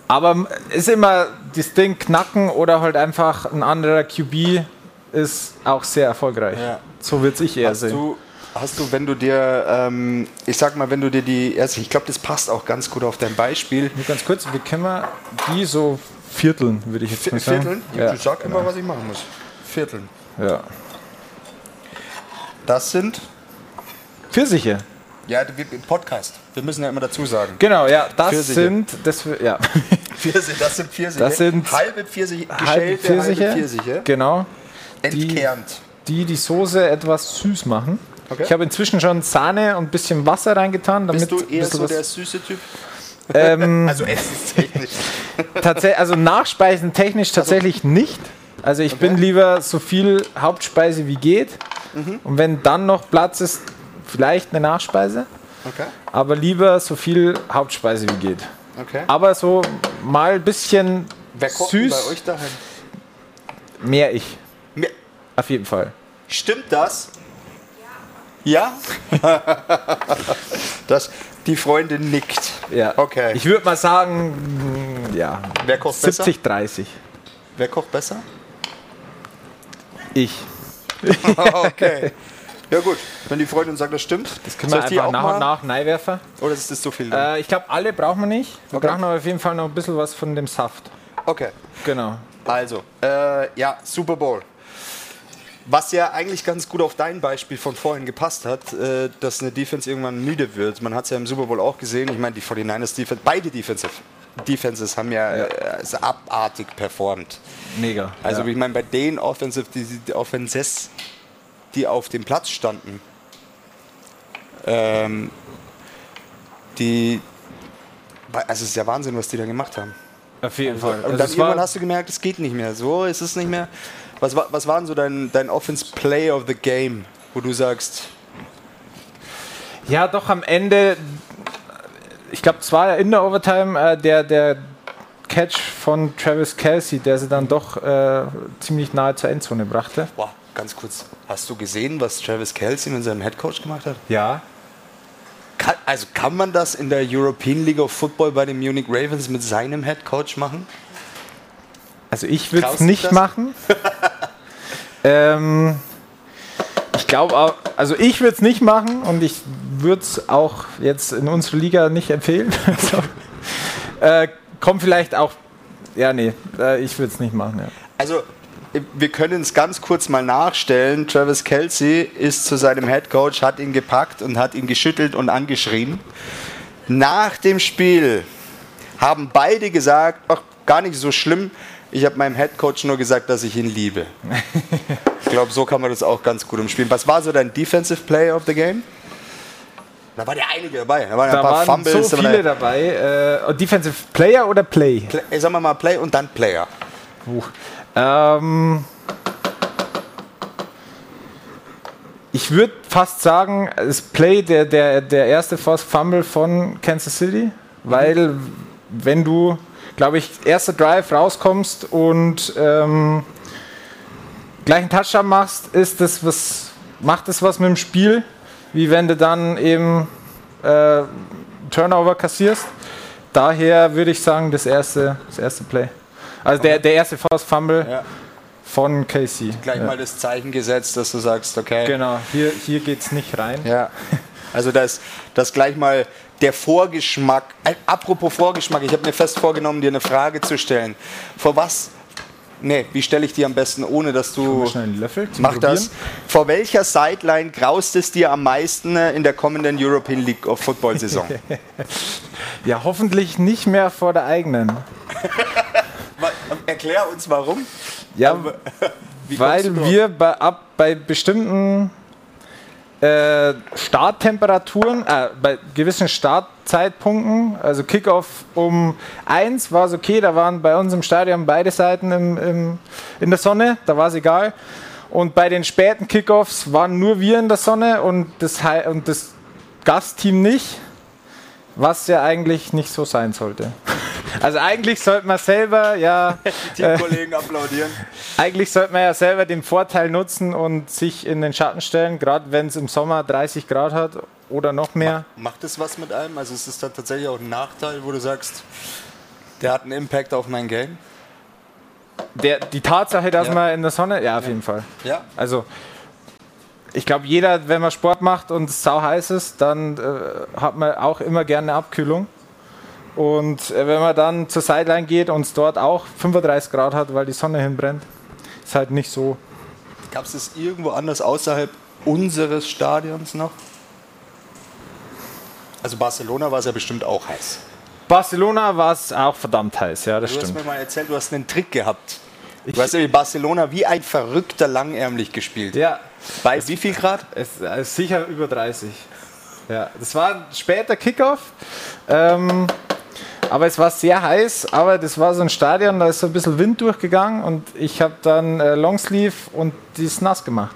aber es ist immer das Ding knacken oder halt einfach ein anderer QB ist auch sehr erfolgreich. Ja. So würde ich eher Hast sehen. du, hast du, wenn du dir, ähm, ich sag mal, wenn du dir die erste, ich glaube, das passt auch ganz gut auf dein Beispiel. Nur ganz kurz, wie können wir die so vierteln, würde ich jetzt mal sagen. Vierteln? Ja. Ich sag immer, was ich machen muss. Vierteln. ja. Das sind, Pfirsiche. ja, wir- Podcast. Wir müssen ja immer dazu sagen. Genau, ja, das Pfirsiche. sind, das, ja, Pfirsiche, das sind Pfirsiche. Das sind halbe Pfirsiche, halbe Pfirsiche, halbe Pfirsiche. genau, Entkernt. die die Soße etwas süß machen. Okay. Ich habe inzwischen schon Sahne und ein bisschen Wasser reingetan, damit Bist du eher bisschen so was- der süße Typ? ähm, Also essenstechnisch. Tatsächlich, also Nachspeisen technisch tatsächlich nicht. Also ich bin lieber so viel Hauptspeise wie geht. Mhm. Und wenn dann noch Platz ist, vielleicht eine Nachspeise. Okay. Aber lieber so viel Hauptspeise wie geht. okay. Aber so mal ein bisschen Wer kocht süß. bei euch daheim? Mehr ich. Auf jeden Fall. Stimmt das? Ja? das, die Freundin nickt. Ja. Okay. Ich würde mal sagen, ja. Wer kocht besser? 70, 30. Wer kocht besser? Ich. okay. Ja gut, wenn die Freundin sagt, das stimmt. Das Können wir einfach nach und nach Neiwerfer. Oder ist das zu viel? Äh, ich glaube, alle brauchen wir nicht. Wir Okay. brauchen aber auf jeden Fall noch ein bisschen was von dem Saft. Okay. Genau. Also, äh, ja, Super Bowl. Was ja eigentlich ganz gut auf dein Beispiel von vorhin gepasst hat, äh, dass eine Defense irgendwann müde wird. Man hat es ja im Super Bowl auch gesehen. Ich meine, die 49ers Defense, beide Defensive Defenses haben ja, Äh, sehr abartig performt. Mega. Also ja. ich meine, bei den Offensive, die, die Offenses, die auf dem Platz standen, ähm, die, also es ist ja Wahnsinn, was die da gemacht haben. auf jeden Fall. Und Also dann irgendwann hast du gemerkt, es geht nicht mehr. So ist es nicht mehr. Was, war, was war denn so dein, dein Offense Play of the Game, wo du sagst, ja, doch am Ende, ich glaube, es war ja in der Overtime äh, der, der Catch von Travis Kelsey, der sie dann doch äh, ziemlich nahe zur Endzone brachte. boah, ganz kurz, hast du gesehen, was Travis Kelsey mit seinem Headcoach gemacht hat? Ja. Kann, also kann man das in der European League of Football bei den Munich Ravens mit seinem Headcoach machen? Also ich würde es nicht machen. ähm, ich glaube auch, also ich würde es nicht machen und ich würde es auch jetzt in unserer Liga nicht empfehlen. so. äh, kommt vielleicht auch, ja nee, äh, ich würde es nicht machen. Ja. Also, wir können es ganz kurz mal nachstellen. Travis Kelsey ist zu seinem Headcoach, hat ihn gepackt und hat ihn geschüttelt und angeschrien. Nach dem Spiel haben beide gesagt, ach, gar nicht so schlimm. Ich habe meinem Headcoach nur gesagt, dass ich ihn liebe. ich glaube, so kann man das auch ganz gut umspielen. Was war so dein Defensive Play of the Game? Da waren ja einige dabei. Da waren Da ein paar waren Fumbles. so da viele ja- dabei. Äh, Defensive Player oder Play? Play, sagen wir mal Play und dann Player. Ähm, ich würde fast sagen, das Play, der, der, der erste Force Fumble von Kansas City, weil wenn du, glaube ich, erster Drive rauskommst und ähm, gleich einen Touchdown machst, ist das was, macht das was mit dem Spiel, wie wenn du dann eben äh, Turnover kassierst. Daher würde ich sagen, das erste, das erste Play. Also der, der erste Force Fumble Ja. von Casey. Gleich ja. mal das Zeichen gesetzt, dass du sagst, okay. Genau, hier, hier geht es nicht rein. Ja. Also das, das gleich mal der Vorgeschmack. Äh, apropos Vorgeschmack, ich habe mir fest vorgenommen, dir eine Frage zu stellen. Vor was? Nee, wie stelle ich die am besten, ohne dass du. Schnell einen Löffel zum Mach das. Probieren. Vor welcher Sideline graust es dir am meisten äh, in der kommenden European League of Football Saison? Ja, hoffentlich nicht mehr vor der eigenen. Erklär uns warum. Ja, weil wir bei, ab, bei bestimmten äh, Starttemperaturen, äh, bei gewissen Startzeitpunkten, also Kickoff um 1 war es okay, da waren bei uns im Stadion beide Seiten im, im, in der Sonne, da war es egal. Und bei den späten Kickoffs waren nur wir in der Sonne und das, und das Gastteam nicht, was ja eigentlich nicht so sein sollte. Also eigentlich sollte man selber ja Die Teamkollegen applaudieren. eigentlich sollte man ja selber den Vorteil nutzen und sich in den Schatten stellen, gerade wenn es im Sommer 30 Grad hat oder noch mehr. Macht das was mit einem? Also ist es da tatsächlich auch ein Nachteil, wo du sagst, der hat einen Impact auf mein Game? Der, die Tatsache, dass Ja. man in der Sonne, ja, auf jeden Fall. Ja. Also, ich glaube, jeder, wenn man Sport macht und es sau heiß ist, dann äh, hat man auch immer gerne eine Abkühlung. Und äh, wenn man dann zur Sideline geht und es dort auch 35 Grad hat, weil die Sonne hinbrennt, ist halt nicht so. Gab es das irgendwo anders außerhalb unseres Stadions noch? Also Barcelona war es ja bestimmt auch heiß. Barcelona war es auch verdammt heiß, ja, das Du hast stimmt. mir mal erzählt, du hast einen Trick gehabt. Du hast ja in Barcelona wie ein Verrückter langärmlich gespielt. Ja, Bei wie viel Grad? Es ist sicher über 30. Ja, das war ein später Kickoff. Ähm, aber es war sehr heiß, aber das war so ein Stadion, da ist so ein bisschen Wind durchgegangen und ich habe dann äh, Longsleeve und die ist nass gemacht.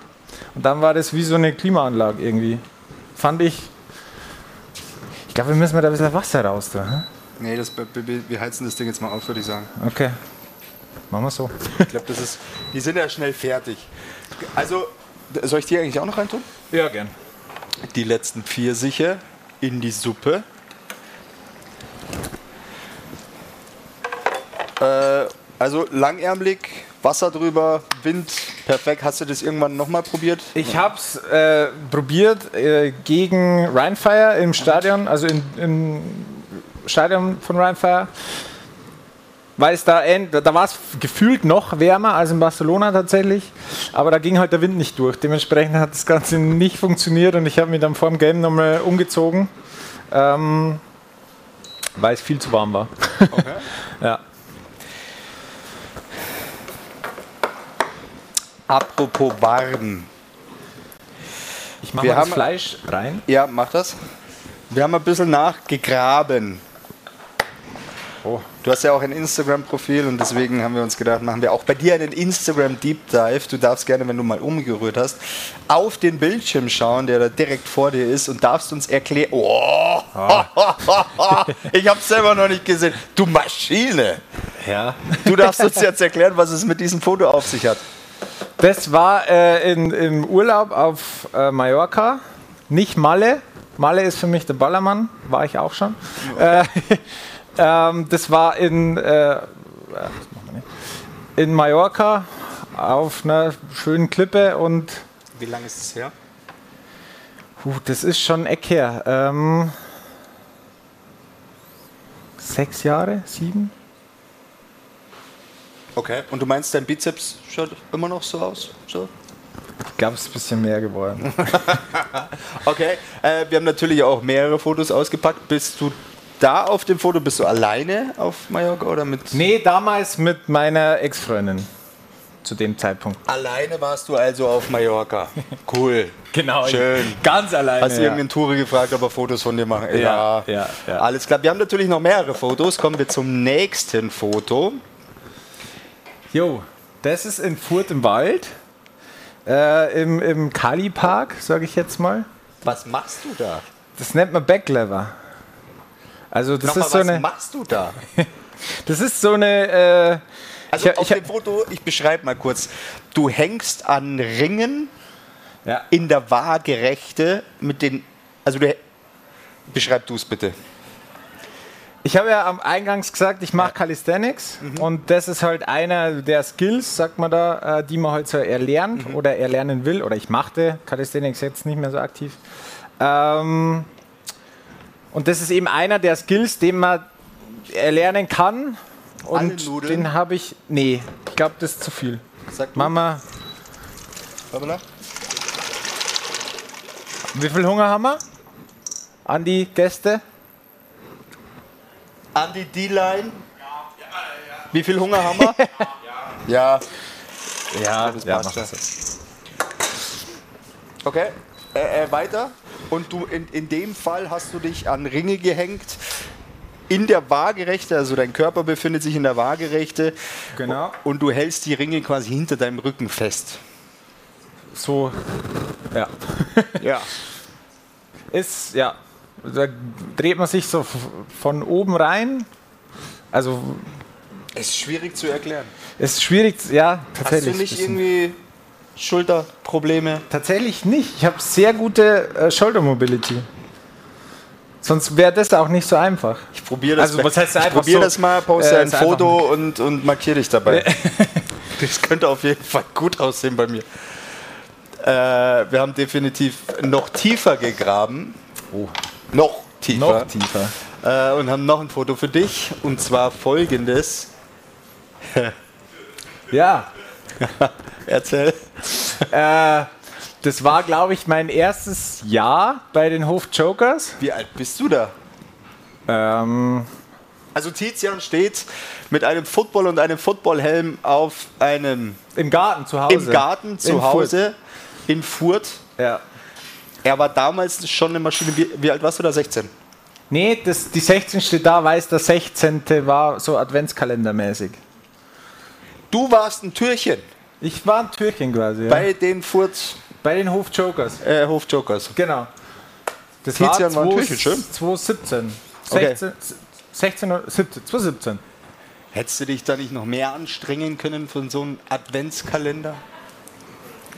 Und dann war das wie so eine Klimaanlage irgendwie. Fand ich. Ich glaube, wir müssen mal da ein bisschen Wasser raus tun. hä? Nee, das, wir heizen das Ding jetzt mal auf, würde ich sagen. Okay. machen wir so. Ich glaube, das ist. Die sind ja schnell fertig. Also, soll ich die eigentlich auch noch reintun? Ja, gern. Die letzten Pfirsiche in die Suppe. Äh, also langärmlich, Wasser drüber, Wind, perfekt. Hast du das irgendwann nochmal probiert? Ich habe es äh, probiert äh, gegen Rheinfire im Stadion, also in, im Stadion von Rheinfire. Weil es da, da war es gefühlt noch wärmer als in Barcelona tatsächlich, aber da ging halt der Wind nicht durch. Dementsprechend hat das Ganze nicht funktioniert und ich habe mich dann vor dem Game nochmal umgezogen, ähm, weil es viel zu warm war. Okay. Ja. Apropos warm. Ich mache das Fleisch rein. Ja, mach das. Wir haben ein bisschen nachgegraben. Oh. Du hast ja auch ein Instagram-Profil und deswegen haben wir uns gedacht, machen wir auch bei dir einen Instagram-Deep Dive. Du darfst gerne, wenn du mal umgerührt hast, auf den Bildschirm schauen, der da direkt vor dir ist und darfst uns erklären. Oh, ich habe selber noch nicht gesehen. Du Maschine! Ja. Du darfst uns jetzt erklären, was es mit diesem Foto auf sich hat. Das war äh, in, im Urlaub auf äh, Mallorca, nicht Malle. Malle ist für mich der Ballermann, war ich auch schon. Äh, ähm, das war in, äh, äh, in Mallorca auf einer schönen Klippe und Wie lange ist es her? puh, das ist schon ein Eck her. Ähm, sechs Jahre, sieben? Okay. Und du meinst, dein Bizeps schaut immer noch so aus? So? Ich glaube, es ist ein bisschen mehr geworden. Okay, äh, wir haben natürlich auch mehrere Fotos ausgepackt. Bist du da auf dem Foto? Bist du alleine auf Mallorca oder mit? nee, damals mit meiner Ex-Freundin. Zu dem Zeitpunkt. Alleine warst du also auf Mallorca. Cool. Genau. Schön. Ganz alleine. Hast du irgendeinen Touri gefragt, ob er Fotos von dir machen? Ja, ja, ja. Alles klar. Wir haben natürlich noch mehrere Fotos. Kommen wir zum nächsten Foto. Jo, das ist in Furt im Wald. Äh, Im im Kali-Park, sage ich jetzt mal. Was machst du da? Das nennt man Backlever. Also das Nochmal, ist so was eine. machst du da? Das ist so eine. Äh, Also Ich- auf ich- dem Foto, ich beschreibe mal kurz. Du hängst an Ringen ja. in der Waagerechte mit den. Also du. Beschreib du es bitte. Ich habe ja am Eingangs gesagt, ich mache Calisthenics und das ist halt einer der Skills, sagt man da, äh, die man halt so erlernt oder erlernen will. Oder ich machte Calisthenics jetzt nicht mehr so aktiv. Ähm, und das ist eben einer der Skills, den man erlernen kann. Und den habe ich. Nee, ich glaube, das ist zu viel. Sag du. Mama, Hoppala. wie viel Hunger haben wir? An die Gäste? An die D-Line. Wie viel Hunger haben wir? ja. Ja, das ja passt das. Okay. Äh, äh, weiter. Und du in, in dem Fall hast du dich an Ringe gehängt. In der Waagerechte, also dein Körper befindet sich in der Waagerechte. Genau. Und du hältst die Ringe quasi hinter deinem Rücken fest. So, ja. Ja. ist, ja, da dreht man sich so von oben rein. Also Ist schwierig zu erklären. ist schwierig, ja, Hast tatsächlich. du nicht irgendwie Schulterprobleme? Tatsächlich nicht. Ich habe sehr gute äh, Shoulder Mobility. Sonst wäre das auch nicht so einfach. Ich probiere das, Also, was heißt ich einfach probier so? das mal, poste Äh, ein Foto und, und markiere dich dabei. das könnte auf jeden Fall gut aussehen bei mir. Äh, wir haben definitiv noch tiefer gegraben. Oh. Noch tiefer. Noch tiefer. Äh, und haben noch ein Foto für dich. Und zwar folgendes. Ja. Erzähl. Äh, das war, glaube ich, mein erstes Jahr bei den Hof Jokers. Wie alt bist du da? Ähm, Also Tizian steht mit einem Football und einem Footballhelm auf einem Im Garten zu Hause. im Garten zu In Hause in Furt. Ja. Er war damals schon eine Maschine. Wie, wie alt warst du da? 16? Nee, das, die 16 steht da, weil es der 16. war, so Adventskalendermäßig. Du warst ein Türchen Ich war ein Türchen quasi. Ja. bei den Furt Bei den Hof Jokers. äh, Hofjokers. Genau. Das Tizian war ein zwei- Türchen, schön. 2017. Okay. 16, 16 oder 17, 2017. Hättest du dich da nicht noch mehr anstrengen können von so einem Adventskalender?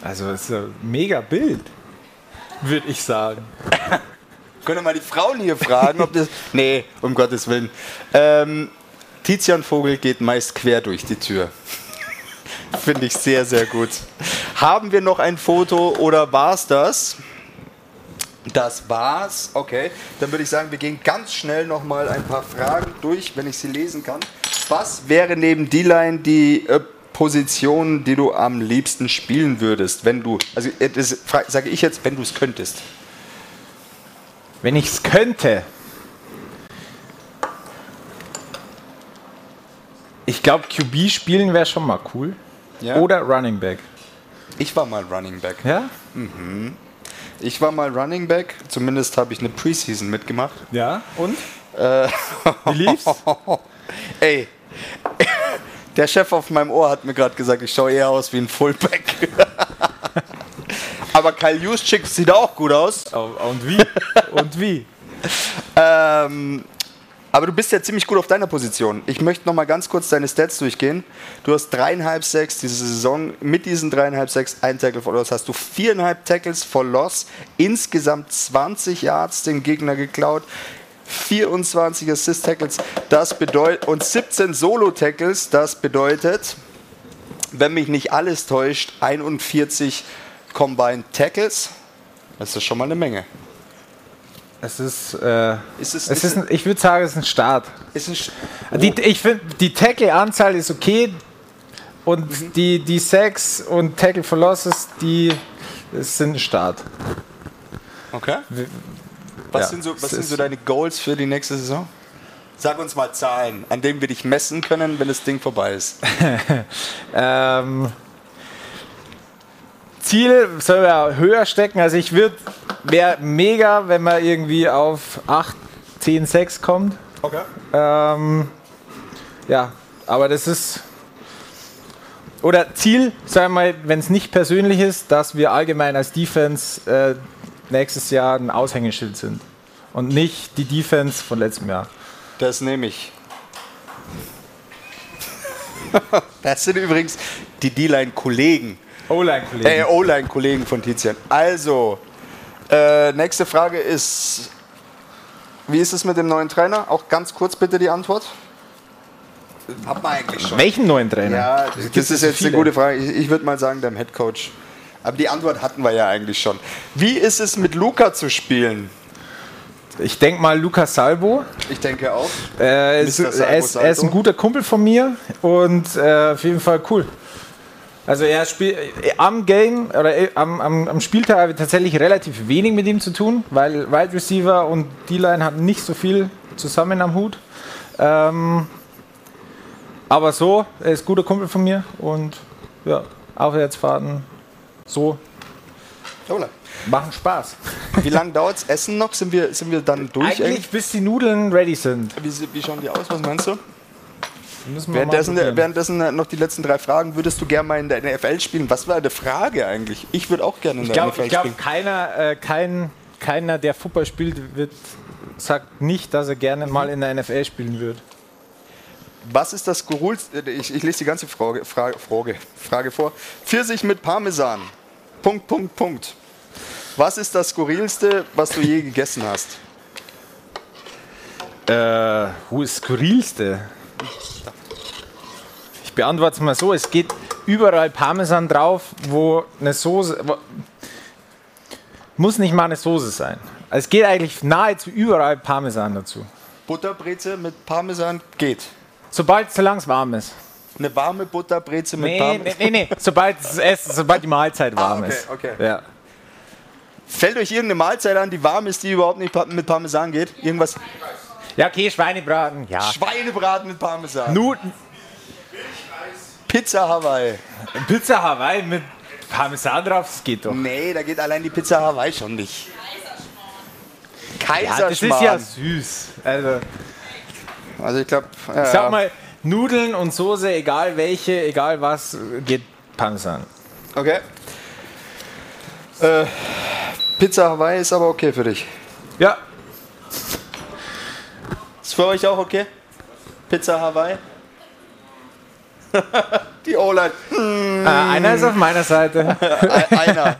Also es ist ein mega Bild, würde ich sagen. Können mal die Frauen hier fragen, ob das. Nee, um Gottes Willen. Ähm, Tizian Vogel geht meist quer durch die Tür. Finde ich sehr, sehr gut. Haben wir noch ein Foto oder war es das? Das war's. Okay, dann würde ich sagen, wir gehen ganz schnell noch mal ein paar Fragen durch, wenn ich sie lesen kann. Was wäre neben D-Line die äh, Position, die du am liebsten spielen würdest, wenn du, also das sage ich jetzt, wenn du es könntest? Wenn ich es könnte. Ich glaube, QB spielen wäre schon mal cool. Ja. Oder Running Back. Ich war mal Running Back. Ja? Ich war mal Running Back, zumindest habe ich eine Preseason mitgemacht. Ja. Und? Äh, Wie lief's? Ey, der Chef auf meinem Ohr hat mir gerade gesagt, ich schaue eher aus wie ein Fullback. Aber Kyle Juszczyk sieht auch gut aus. Und wie? Und wie? Ähm, aber du bist ja ziemlich gut auf deiner Position. Ich möchte noch mal ganz kurz deine Stats durchgehen. Du hast dreieinhalb Sacks diese Saison. Mit diesen dreieinhalb Sacks, ein Tackle for Loss, hast du viereinhalb Tackles for Loss. Insgesamt 20 Yards den Gegner geklaut. 24 Assist-Tackles, das bedeutet, und 17 Solo-Tackles, das bedeutet, wenn mich nicht alles täuscht, 41 Combined Tackles. Das ist schon mal eine Menge. Es ist, äh, Ist es- es ist ein, ich würde sagen, es ist ein Start. Ist ein Sch- Die, ich finde, die Tackle-Anzahl ist okay und die, die Sacks und Tackle for Losses, die sind ein Start. Okay. Was, Ja, sind, so, was sind so deine Goals für die nächste Saison? Sag uns mal Zahlen, an denen wir dich messen können, wenn das Ding vorbei ist. Ähm, Ziel soll ja höher stecken. Also ich würde, wäre mega, wenn man irgendwie auf 8, 10, 6 kommt. Okay. Ähm, ja, aber das ist. Oder Ziel, sagen wir mal, wenn es nicht persönlich ist, dass wir allgemein als Defense äh, nächstes Jahr ein Aushängeschild sind. Und nicht die Defense von letztem Jahr. Das nehme ich. Das sind übrigens die D-Line-Kollegen, O-Line-Kollegen. äh, O-Line-Kollegen von Tizian. Also, äh, nächste Frage ist, wie ist es mit dem neuen Trainer? Auch ganz kurz bitte die Antwort. Hat man eigentlich schon. Welchen neuen Trainer? Ja, das es ist jetzt viele? eine gute Frage. Ich, ich würde mal sagen, deinem Head Coach. Aber die Antwort hatten wir ja eigentlich schon. Wie ist es mit Luca zu spielen? Ich denke mal Lukas Salvo. Ich denke auch. Äh, ist, er, ist, er ist ein guter Kumpel von mir und äh, auf jeden Fall cool. Also er spielt äh, am Game oder äh, am, am, am Spieltag habe ich tatsächlich relativ wenig mit ihm zu tun, weil Wide Receiver und D-Line hatten nicht so viel zusammen am Hut. Ähm, aber so, er ist ein guter Kumpel von mir und ja, Aufwärtsfahrten so Hola. machen Spaß. Wie lange dauert es Essen noch? Sind wir, sind wir dann durch? Eigentlich Eigentlich? bis die Nudeln ready sind. Wie, wie schauen die aus? Was meinst du? Währenddessen, währenddessen noch die letzten drei Fragen. Würdest du gerne mal in der NFL spielen? Was war eine Frage eigentlich? Ich würde auch gerne in Ich der glaube, NFL glaub, spielen. keiner, äh, kein, keiner, der Fußball spielt, wird, sagt nicht, dass er gerne mal in der NFL spielen wird. Was ist das skurrilste? Ich, ich lese die ganze Frage, Frage, Frage, Frage vor. Pfirsich mit Parmesan. Punkt, Punkt, Punkt. Was ist das skurrilste, was du je gegessen hast? Äh, wo ist das skurrilste? Ich beantworte es mal so: Es geht überall Parmesan drauf, wo eine Soße. Wo, muss nicht mal eine Soße sein. Es geht eigentlich nahezu überall Parmesan dazu. Butterbreze mit Parmesan geht. Sobald, es warm ist. Eine warme Butterbreze mit Nee, Parmesan. nee, nee, nee. Sobald, das Essen, sobald die Mahlzeit warm Ah, okay, ist. okay. Ja. Fällt euch irgendeine Mahlzeit an, die warm ist, die überhaupt nicht mit Parmesan geht? Irgendwas? ja, okay, Schweinebraten, ja. Schweinebraten mit Parmesan. Nuten, Pizza Hawaii. Pizza Hawaii mit Parmesan drauf, das geht doch. Nee, da geht allein die Pizza Hawaii schon nicht. Ja, das Kaiserschmarrn. ist ja süß. Also, Also ich glaube, ich sag mal, Nudeln und Soße, egal welche, egal was, geht Parmesan. Okay. Äh, Pizza Hawaii ist aber okay für dich. Ja, Ist für euch auch okay? Pizza Hawaii? Die O-Line. Äh, einer ist auf meiner Seite. einer.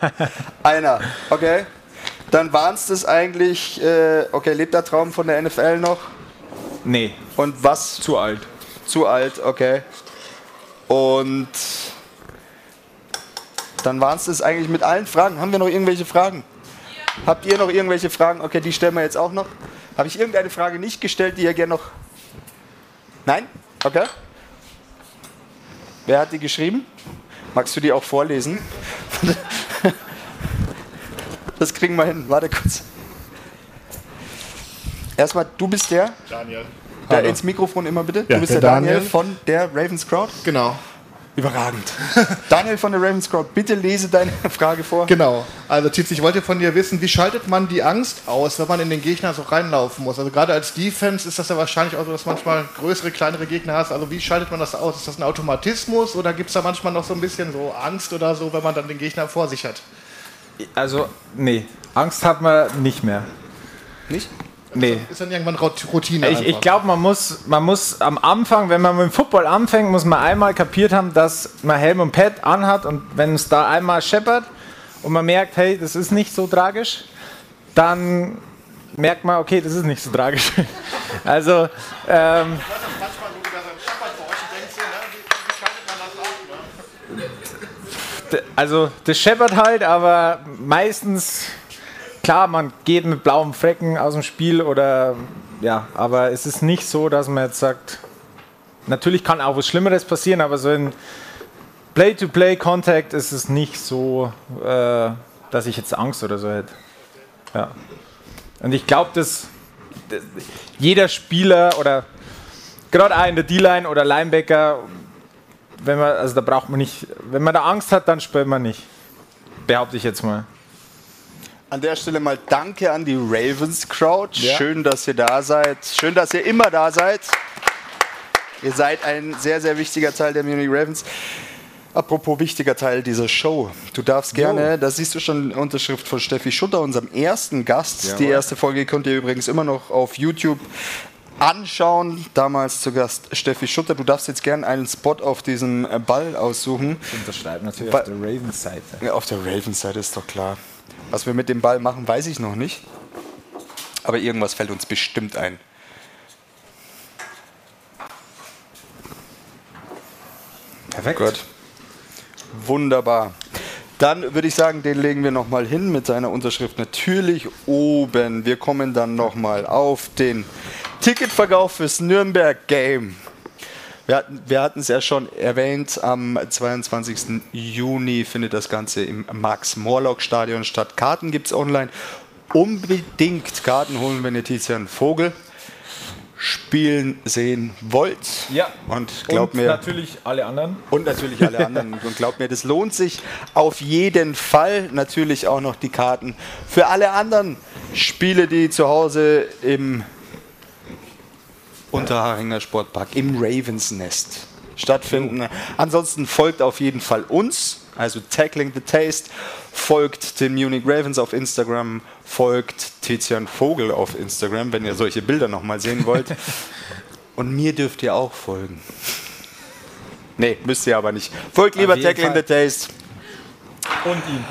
Einer. Okay. Dann waren es das eigentlich. Äh, okay, lebt der Traum von der NFL noch? Nee, Und was? zu alt. Zu alt, okay. Und dann waren es das eigentlich mit allen Fragen. Haben wir noch irgendwelche Fragen? Habt ihr noch irgendwelche Fragen? Okay, die stellen wir jetzt auch noch. Habe ich irgendeine Frage nicht gestellt, die ihr gerne noch. Nein? Okay. Wer hat die geschrieben? Magst du die auch vorlesen? Das kriegen wir hin. Warte kurz. Erstmal, du bist der, Daniel. Der Hallo. ins Mikrofon immer bitte. Ja, du bist der der, Daniel, Daniel. von der Ravens Crowd. Genau. Überragend. Daniel von der Ravens Crowd, bitte lese deine Frage vor. Genau. Also Tietz, ich wollte von dir wissen, wie schaltet man die Angst aus, wenn man in den Gegner so reinlaufen muss? Also gerade als Defense ist das ja wahrscheinlich auch so, dass manchmal größere, kleinere Gegner hast. Also wie schaltet man das aus? Ist das ein Automatismus oder gibt es da manchmal noch so ein bisschen so Angst oder so, wenn man dann den Gegner vor sich hat? Also, nee, Angst hat man nicht mehr. Nicht? Nee. Ist dann irgendwann Routine Ich, ich glaube, man muss, man muss am Anfang, wenn man mit dem Football anfängt, muss man einmal kapiert haben, dass man Helm und Pad anhat und wenn es da einmal scheppert und man merkt, hey, das ist nicht so tragisch, dann merkt man, okay, das ist nicht so tragisch. Also, ähm, also das scheppert halt, aber meistens klar, man geht mit blauem Flecken aus dem Spiel oder ja, aber es ist nicht so, dass man jetzt sagt, natürlich kann auch was Schlimmeres passieren, aber so in Play-to-Play-Contact ist es nicht so, äh, dass ich jetzt Angst oder so hätte. Ja. Und ich glaube, dass, dass jeder Spieler oder gerade auch in der D-Line oder Linebacker, wenn man, also da braucht man nicht, wenn man da Angst hat, dann spielt man nicht. Behaupte ich jetzt mal. An der Stelle mal Danke an die Ravens Crowd. Ja. Schön, dass ihr da seid. Schön, dass ihr immer da seid. Ihr seid ein sehr, sehr wichtiger Teil der Munich Ravens. Apropos wichtiger Teil dieser Show. Du darfst gerne, da siehst du schon Unterschrift von Steffi Schutter, unserem ersten Gast. Die erste Folge könnt ihr übrigens immer noch auf YouTube anschauen. Damals zu Gast Steffi Schutter. Du darfst jetzt gerne einen Spot auf diesem Ball aussuchen. Unterschreiben natürlich Wa- auf der Ravens-Seite. Ja, auf der Ravens-Seite ist doch klar. Was wir mit dem Ball machen, weiß ich noch nicht. Aber irgendwas fällt uns bestimmt ein. Perfekt. Gut. Wunderbar. Dann würde ich sagen, den legen wir nochmal hin mit seiner Unterschrift natürlich oben. Wir kommen dann nochmal auf den Ticketverkauf fürs Nürnberg Game. Wir hatten wir es ja schon erwähnt, am 22. Juni findet das Ganze im Max-Morlock-Stadion statt. Karten gibt es online. Unbedingt Karten holen, wenn ihr Tizian Vogel spielen sehen wollt. Ja. Und glaubt Und mir, natürlich alle anderen. und natürlich alle anderen. Und glaubt mir, das lohnt sich auf jeden Fall. Natürlich auch noch die Karten für alle anderen Spiele, die zu Hause im Unterharinger Sportpark, im Ravens Nest stattfinden. Ansonsten folgt auf jeden Fall uns, also Tackling the Taste, folgt den Munich Ravens auf Instagram, folgt Tizian Vogel auf Instagram, wenn ihr solche Bilder nochmal sehen wollt. Und mir dürft ihr auch folgen. Nee, müsst ihr aber nicht. Folgt lieber Tackling the Fall. Taste. Und ihn.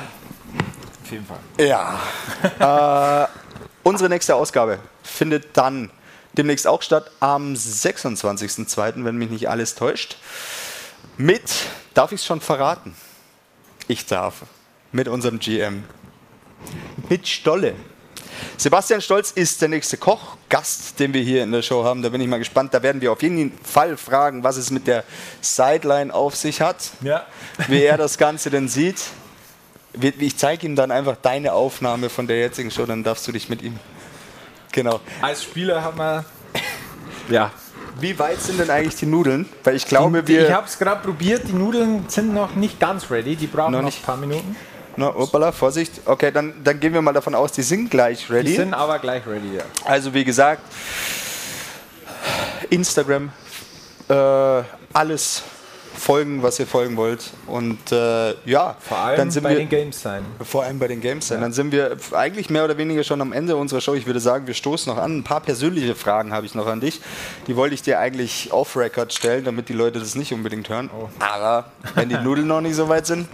Auf jeden Fall. Ja. äh, unsere nächste Ausgabe findet dann demnächst auch statt, am 26.02., wenn mich nicht alles täuscht. Mit, darf ich es schon verraten? Ich darf. Mit unserem GM. Mit Stolle. Sebastian Stolz ist der nächste Koch, Gast, den wir hier in der Show haben. Da bin ich mal gespannt. Da werden wir auf jeden Fall fragen, was es mit der Sideline auf sich hat Ja. wie er das Ganze denn sieht. Ich zeige ihm dann einfach deine Aufnahme von der jetzigen Show, dann darfst du dich mit ihm. Genau. Als Spieler haben wir. Ja. Wie weit sind denn eigentlich die Nudeln? Weil ich glaube, wir. ich habe es gerade probiert, die Nudeln sind noch nicht ganz ready, die brauchen Noch noch, nicht. ein paar Minuten. Na, hoppala, Vorsicht. Okay, dann, dann gehen wir mal davon aus, die sind gleich Die ready. sind aber gleich ready, ja. Also, wie gesagt, Instagram, äh, alles folgen, was ihr folgen wollt. Und äh, ja, Vor allem dann sind bei wir den Games sein. vor allem bei den Games sein. Dann sind wir eigentlich mehr oder weniger schon am Ende unserer Show. Ich würde sagen, wir stoßen noch an. Ein paar persönliche Fragen habe ich noch an dich. Die wollte ich dir eigentlich off-Record stellen, damit die Leute das nicht unbedingt hören. Aber wenn die Nudeln noch nicht so weit sind,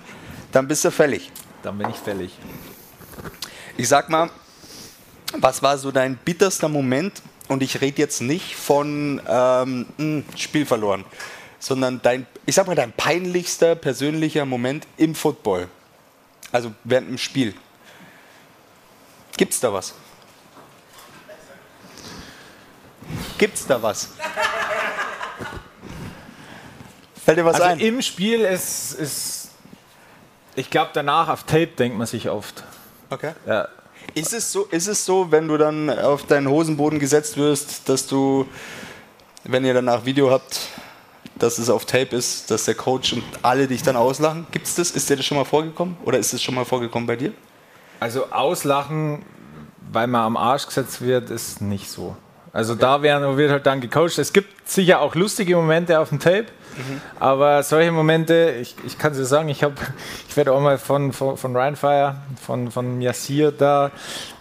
dann bist du fällig. Dann bin ich fällig. Ich sag mal, was war so dein bitterster Moment? Und ich rede jetzt nicht von ähm, mh, Spiel verloren, sondern dein, ich sag mal, dein peinlichster persönlicher Moment im Football. Also während dem Spiel. Gibt's da was? Gibt's da was? Fällt dir was Also ein? im Spiel ist, ist ich glaube danach auf Tape denkt man sich oft. Okay. Ja. Ist es, so, ist es so, wenn du dann auf deinen Hosenboden gesetzt wirst, dass du, wenn ihr danach Video habt, dass es auf Tape ist, dass der Coach und alle dich dann auslachen? Gibt es das? Ist dir das schon mal vorgekommen? Oder ist es schon mal vorgekommen bei dir? Also auslachen, weil man am Arsch gesetzt wird, ist nicht so. Also da werden, wird halt dann gecoacht. Es gibt sicher auch lustige Momente auf dem Tape, aber solche Momente, ich, ich kann es dir sagen, ich, ich werde auch mal von, von, von Ryan Fire, von, von Yassir da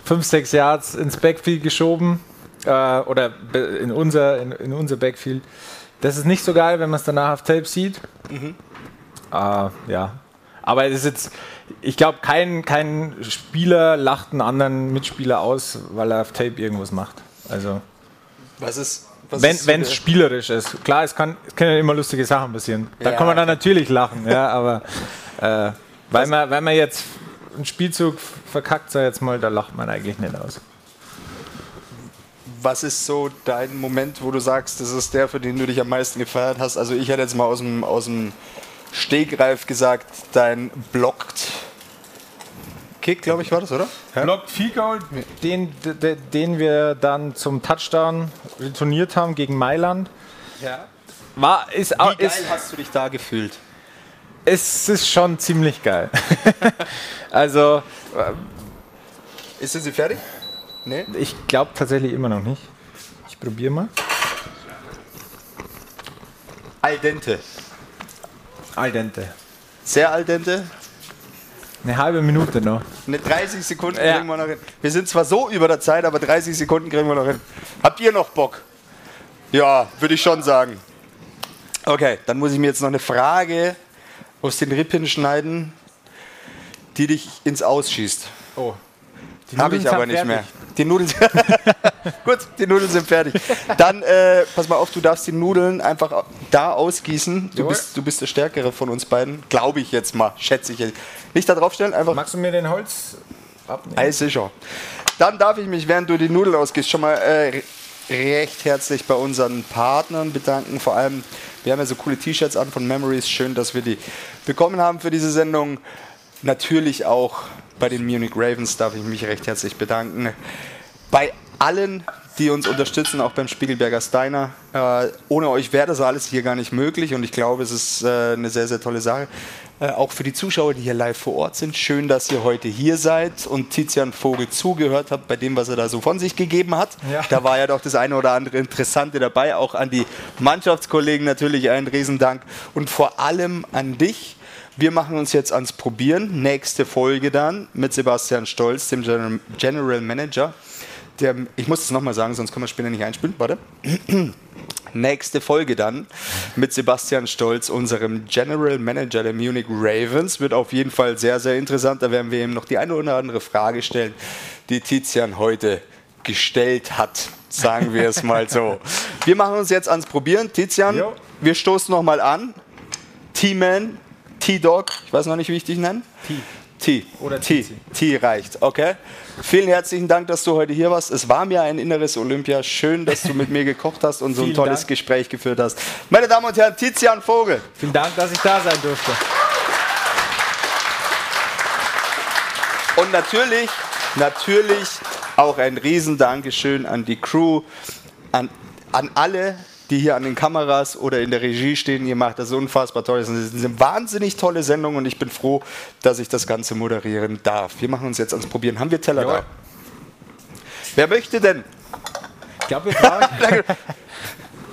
fünf, sechs Yards ins Backfield geschoben äh, oder in unser, in, in unser Backfield. Das ist nicht so geil, wenn man es danach auf Tape sieht. Ah, ja. Aber es ist jetzt, ich glaube, kein, kein Spieler lacht einen anderen Mitspieler aus, weil er auf Tape irgendwas macht. Also, Was ist. Was wenn so es spielerisch ist. Klar, es, kann, es können immer lustige Sachen passieren. Da Ja, kann man dann natürlich lachen, ja, aber äh, weil, man, weil man jetzt einen Spielzug verkackt, sag jetzt mal, da lacht man eigentlich nicht aus. Was ist so dein Moment, wo du sagst, das ist der, für den du dich am meisten gefeiert hast? Also ich hätte jetzt mal aus dem, aus dem Stegreif gesagt, dein Blockt Kick, glaube ich, war das, oder? Blocked Field Goal, den, de- den wir dann zum Touchdown retourniert haben gegen Mailand. Ja. War, ist, Wie geil ist, hast du dich da gefühlt? es ist schon ziemlich geil. also, Ist sie fertig? Nee. ich glaube tatsächlich immer noch nicht. Ich probiere mal. Al dente. Al dente. Sehr al dente. Eine halbe Minute noch. Eine 30 Sekunden Ja. kriegen wir noch hin. Wir sind zwar so über der Zeit, aber 30 Sekunden kriegen wir noch hin. Habt ihr noch Bock? Ja, würde ich schon sagen. Okay, dann muss ich mir jetzt noch eine Frage aus den Rippen schneiden, die dich ins Ausschießt. Oh. Die Habe ich aber nicht fertig. mehr. Die Nudeln sind Gut, die Nudeln sind fertig. Dann äh, pass mal auf, du darfst die Nudeln einfach da ausgießen. Du Jawohl. bist, du bist der Stärkere von uns beiden. Glaube ich jetzt mal, schätze ich jetzt. Nicht da draufstellen, einfach Magst du mir den Holz abnehmen? Eis sicher. Dann darf ich mich, während du die Nudeln ausgehst, schon mal äh, recht herzlich bei unseren Partnern bedanken. Vor allem, wir haben ja so coole T-Shirts an von Memories. Schön, dass wir die bekommen haben für diese Sendung. Natürlich auch bei den Munich Ravens darf ich mich recht herzlich bedanken. Bei allen, die uns unterstützen, auch beim Spiegelberger Steiner. Äh, ohne euch wäre das alles hier gar nicht möglich und ich glaube, es ist äh, eine sehr, sehr tolle Sache. Äh, auch für die Zuschauer, die hier live vor Ort sind. Schön, dass ihr heute hier seid und Tizian Vogel zugehört habt bei dem, was er da so von sich gegeben hat. Ja. Da war ja doch das eine oder andere Interessante dabei. Auch an die Mannschaftskollegen natürlich ein Riesendank und vor allem an dich. Wir machen uns jetzt ans Probieren. Nächste Folge dann mit Sebastian Stolz, dem General- General Manager. Der, ich muss es nochmal sagen, sonst können wir später nicht einspielen. Warte. Nächste Folge dann mit Sebastian Stolz, unserem General Manager der Munich Ravens. Wird auf jeden Fall sehr, sehr interessant. Da werden wir ihm noch die eine oder andere Frage stellen, die Tizian heute gestellt hat. Sagen wir es mal so. Wir machen uns jetzt ans Probieren. Tizian, Jo. wir stoßen nochmal an. T-Man, T-Dog, ich weiß noch nicht, wie ich dich nenne. T. T. Oder T. T reicht, okay. Vielen herzlichen Dank, dass du heute hier warst. Es war mir ein inneres Olympia. Schön, dass du mit mir gekocht hast und so ein Vielen tolles Dank. Gespräch geführt hast. Meine Damen und Herren, Tizian Vogel. Vielen Dank, dass ich da sein durfte. Und natürlich, natürlich auch ein riesen Dankeschön an die Crew, an, an alle, die hier an den Kameras oder in der Regie stehen. Ihr macht das unfassbar toll. Es ist eine wahnsinnig tolle Sendung und ich bin froh, dass ich das Ganze moderieren darf. Wir machen uns jetzt ans Probieren. Haben wir Teller Jawohl. da? Wer möchte denn? Ich glaube, wir brauchen.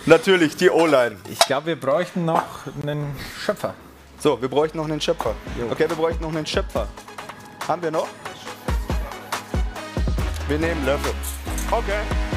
Natürlich, die O-Line. Ich glaube, wir bräuchten noch einen Schöpfer. So, wir bräuchten noch einen Schöpfer. Okay, wir bräuchten noch einen Schöpfer. Haben wir noch? Wir nehmen Löffel. Okay.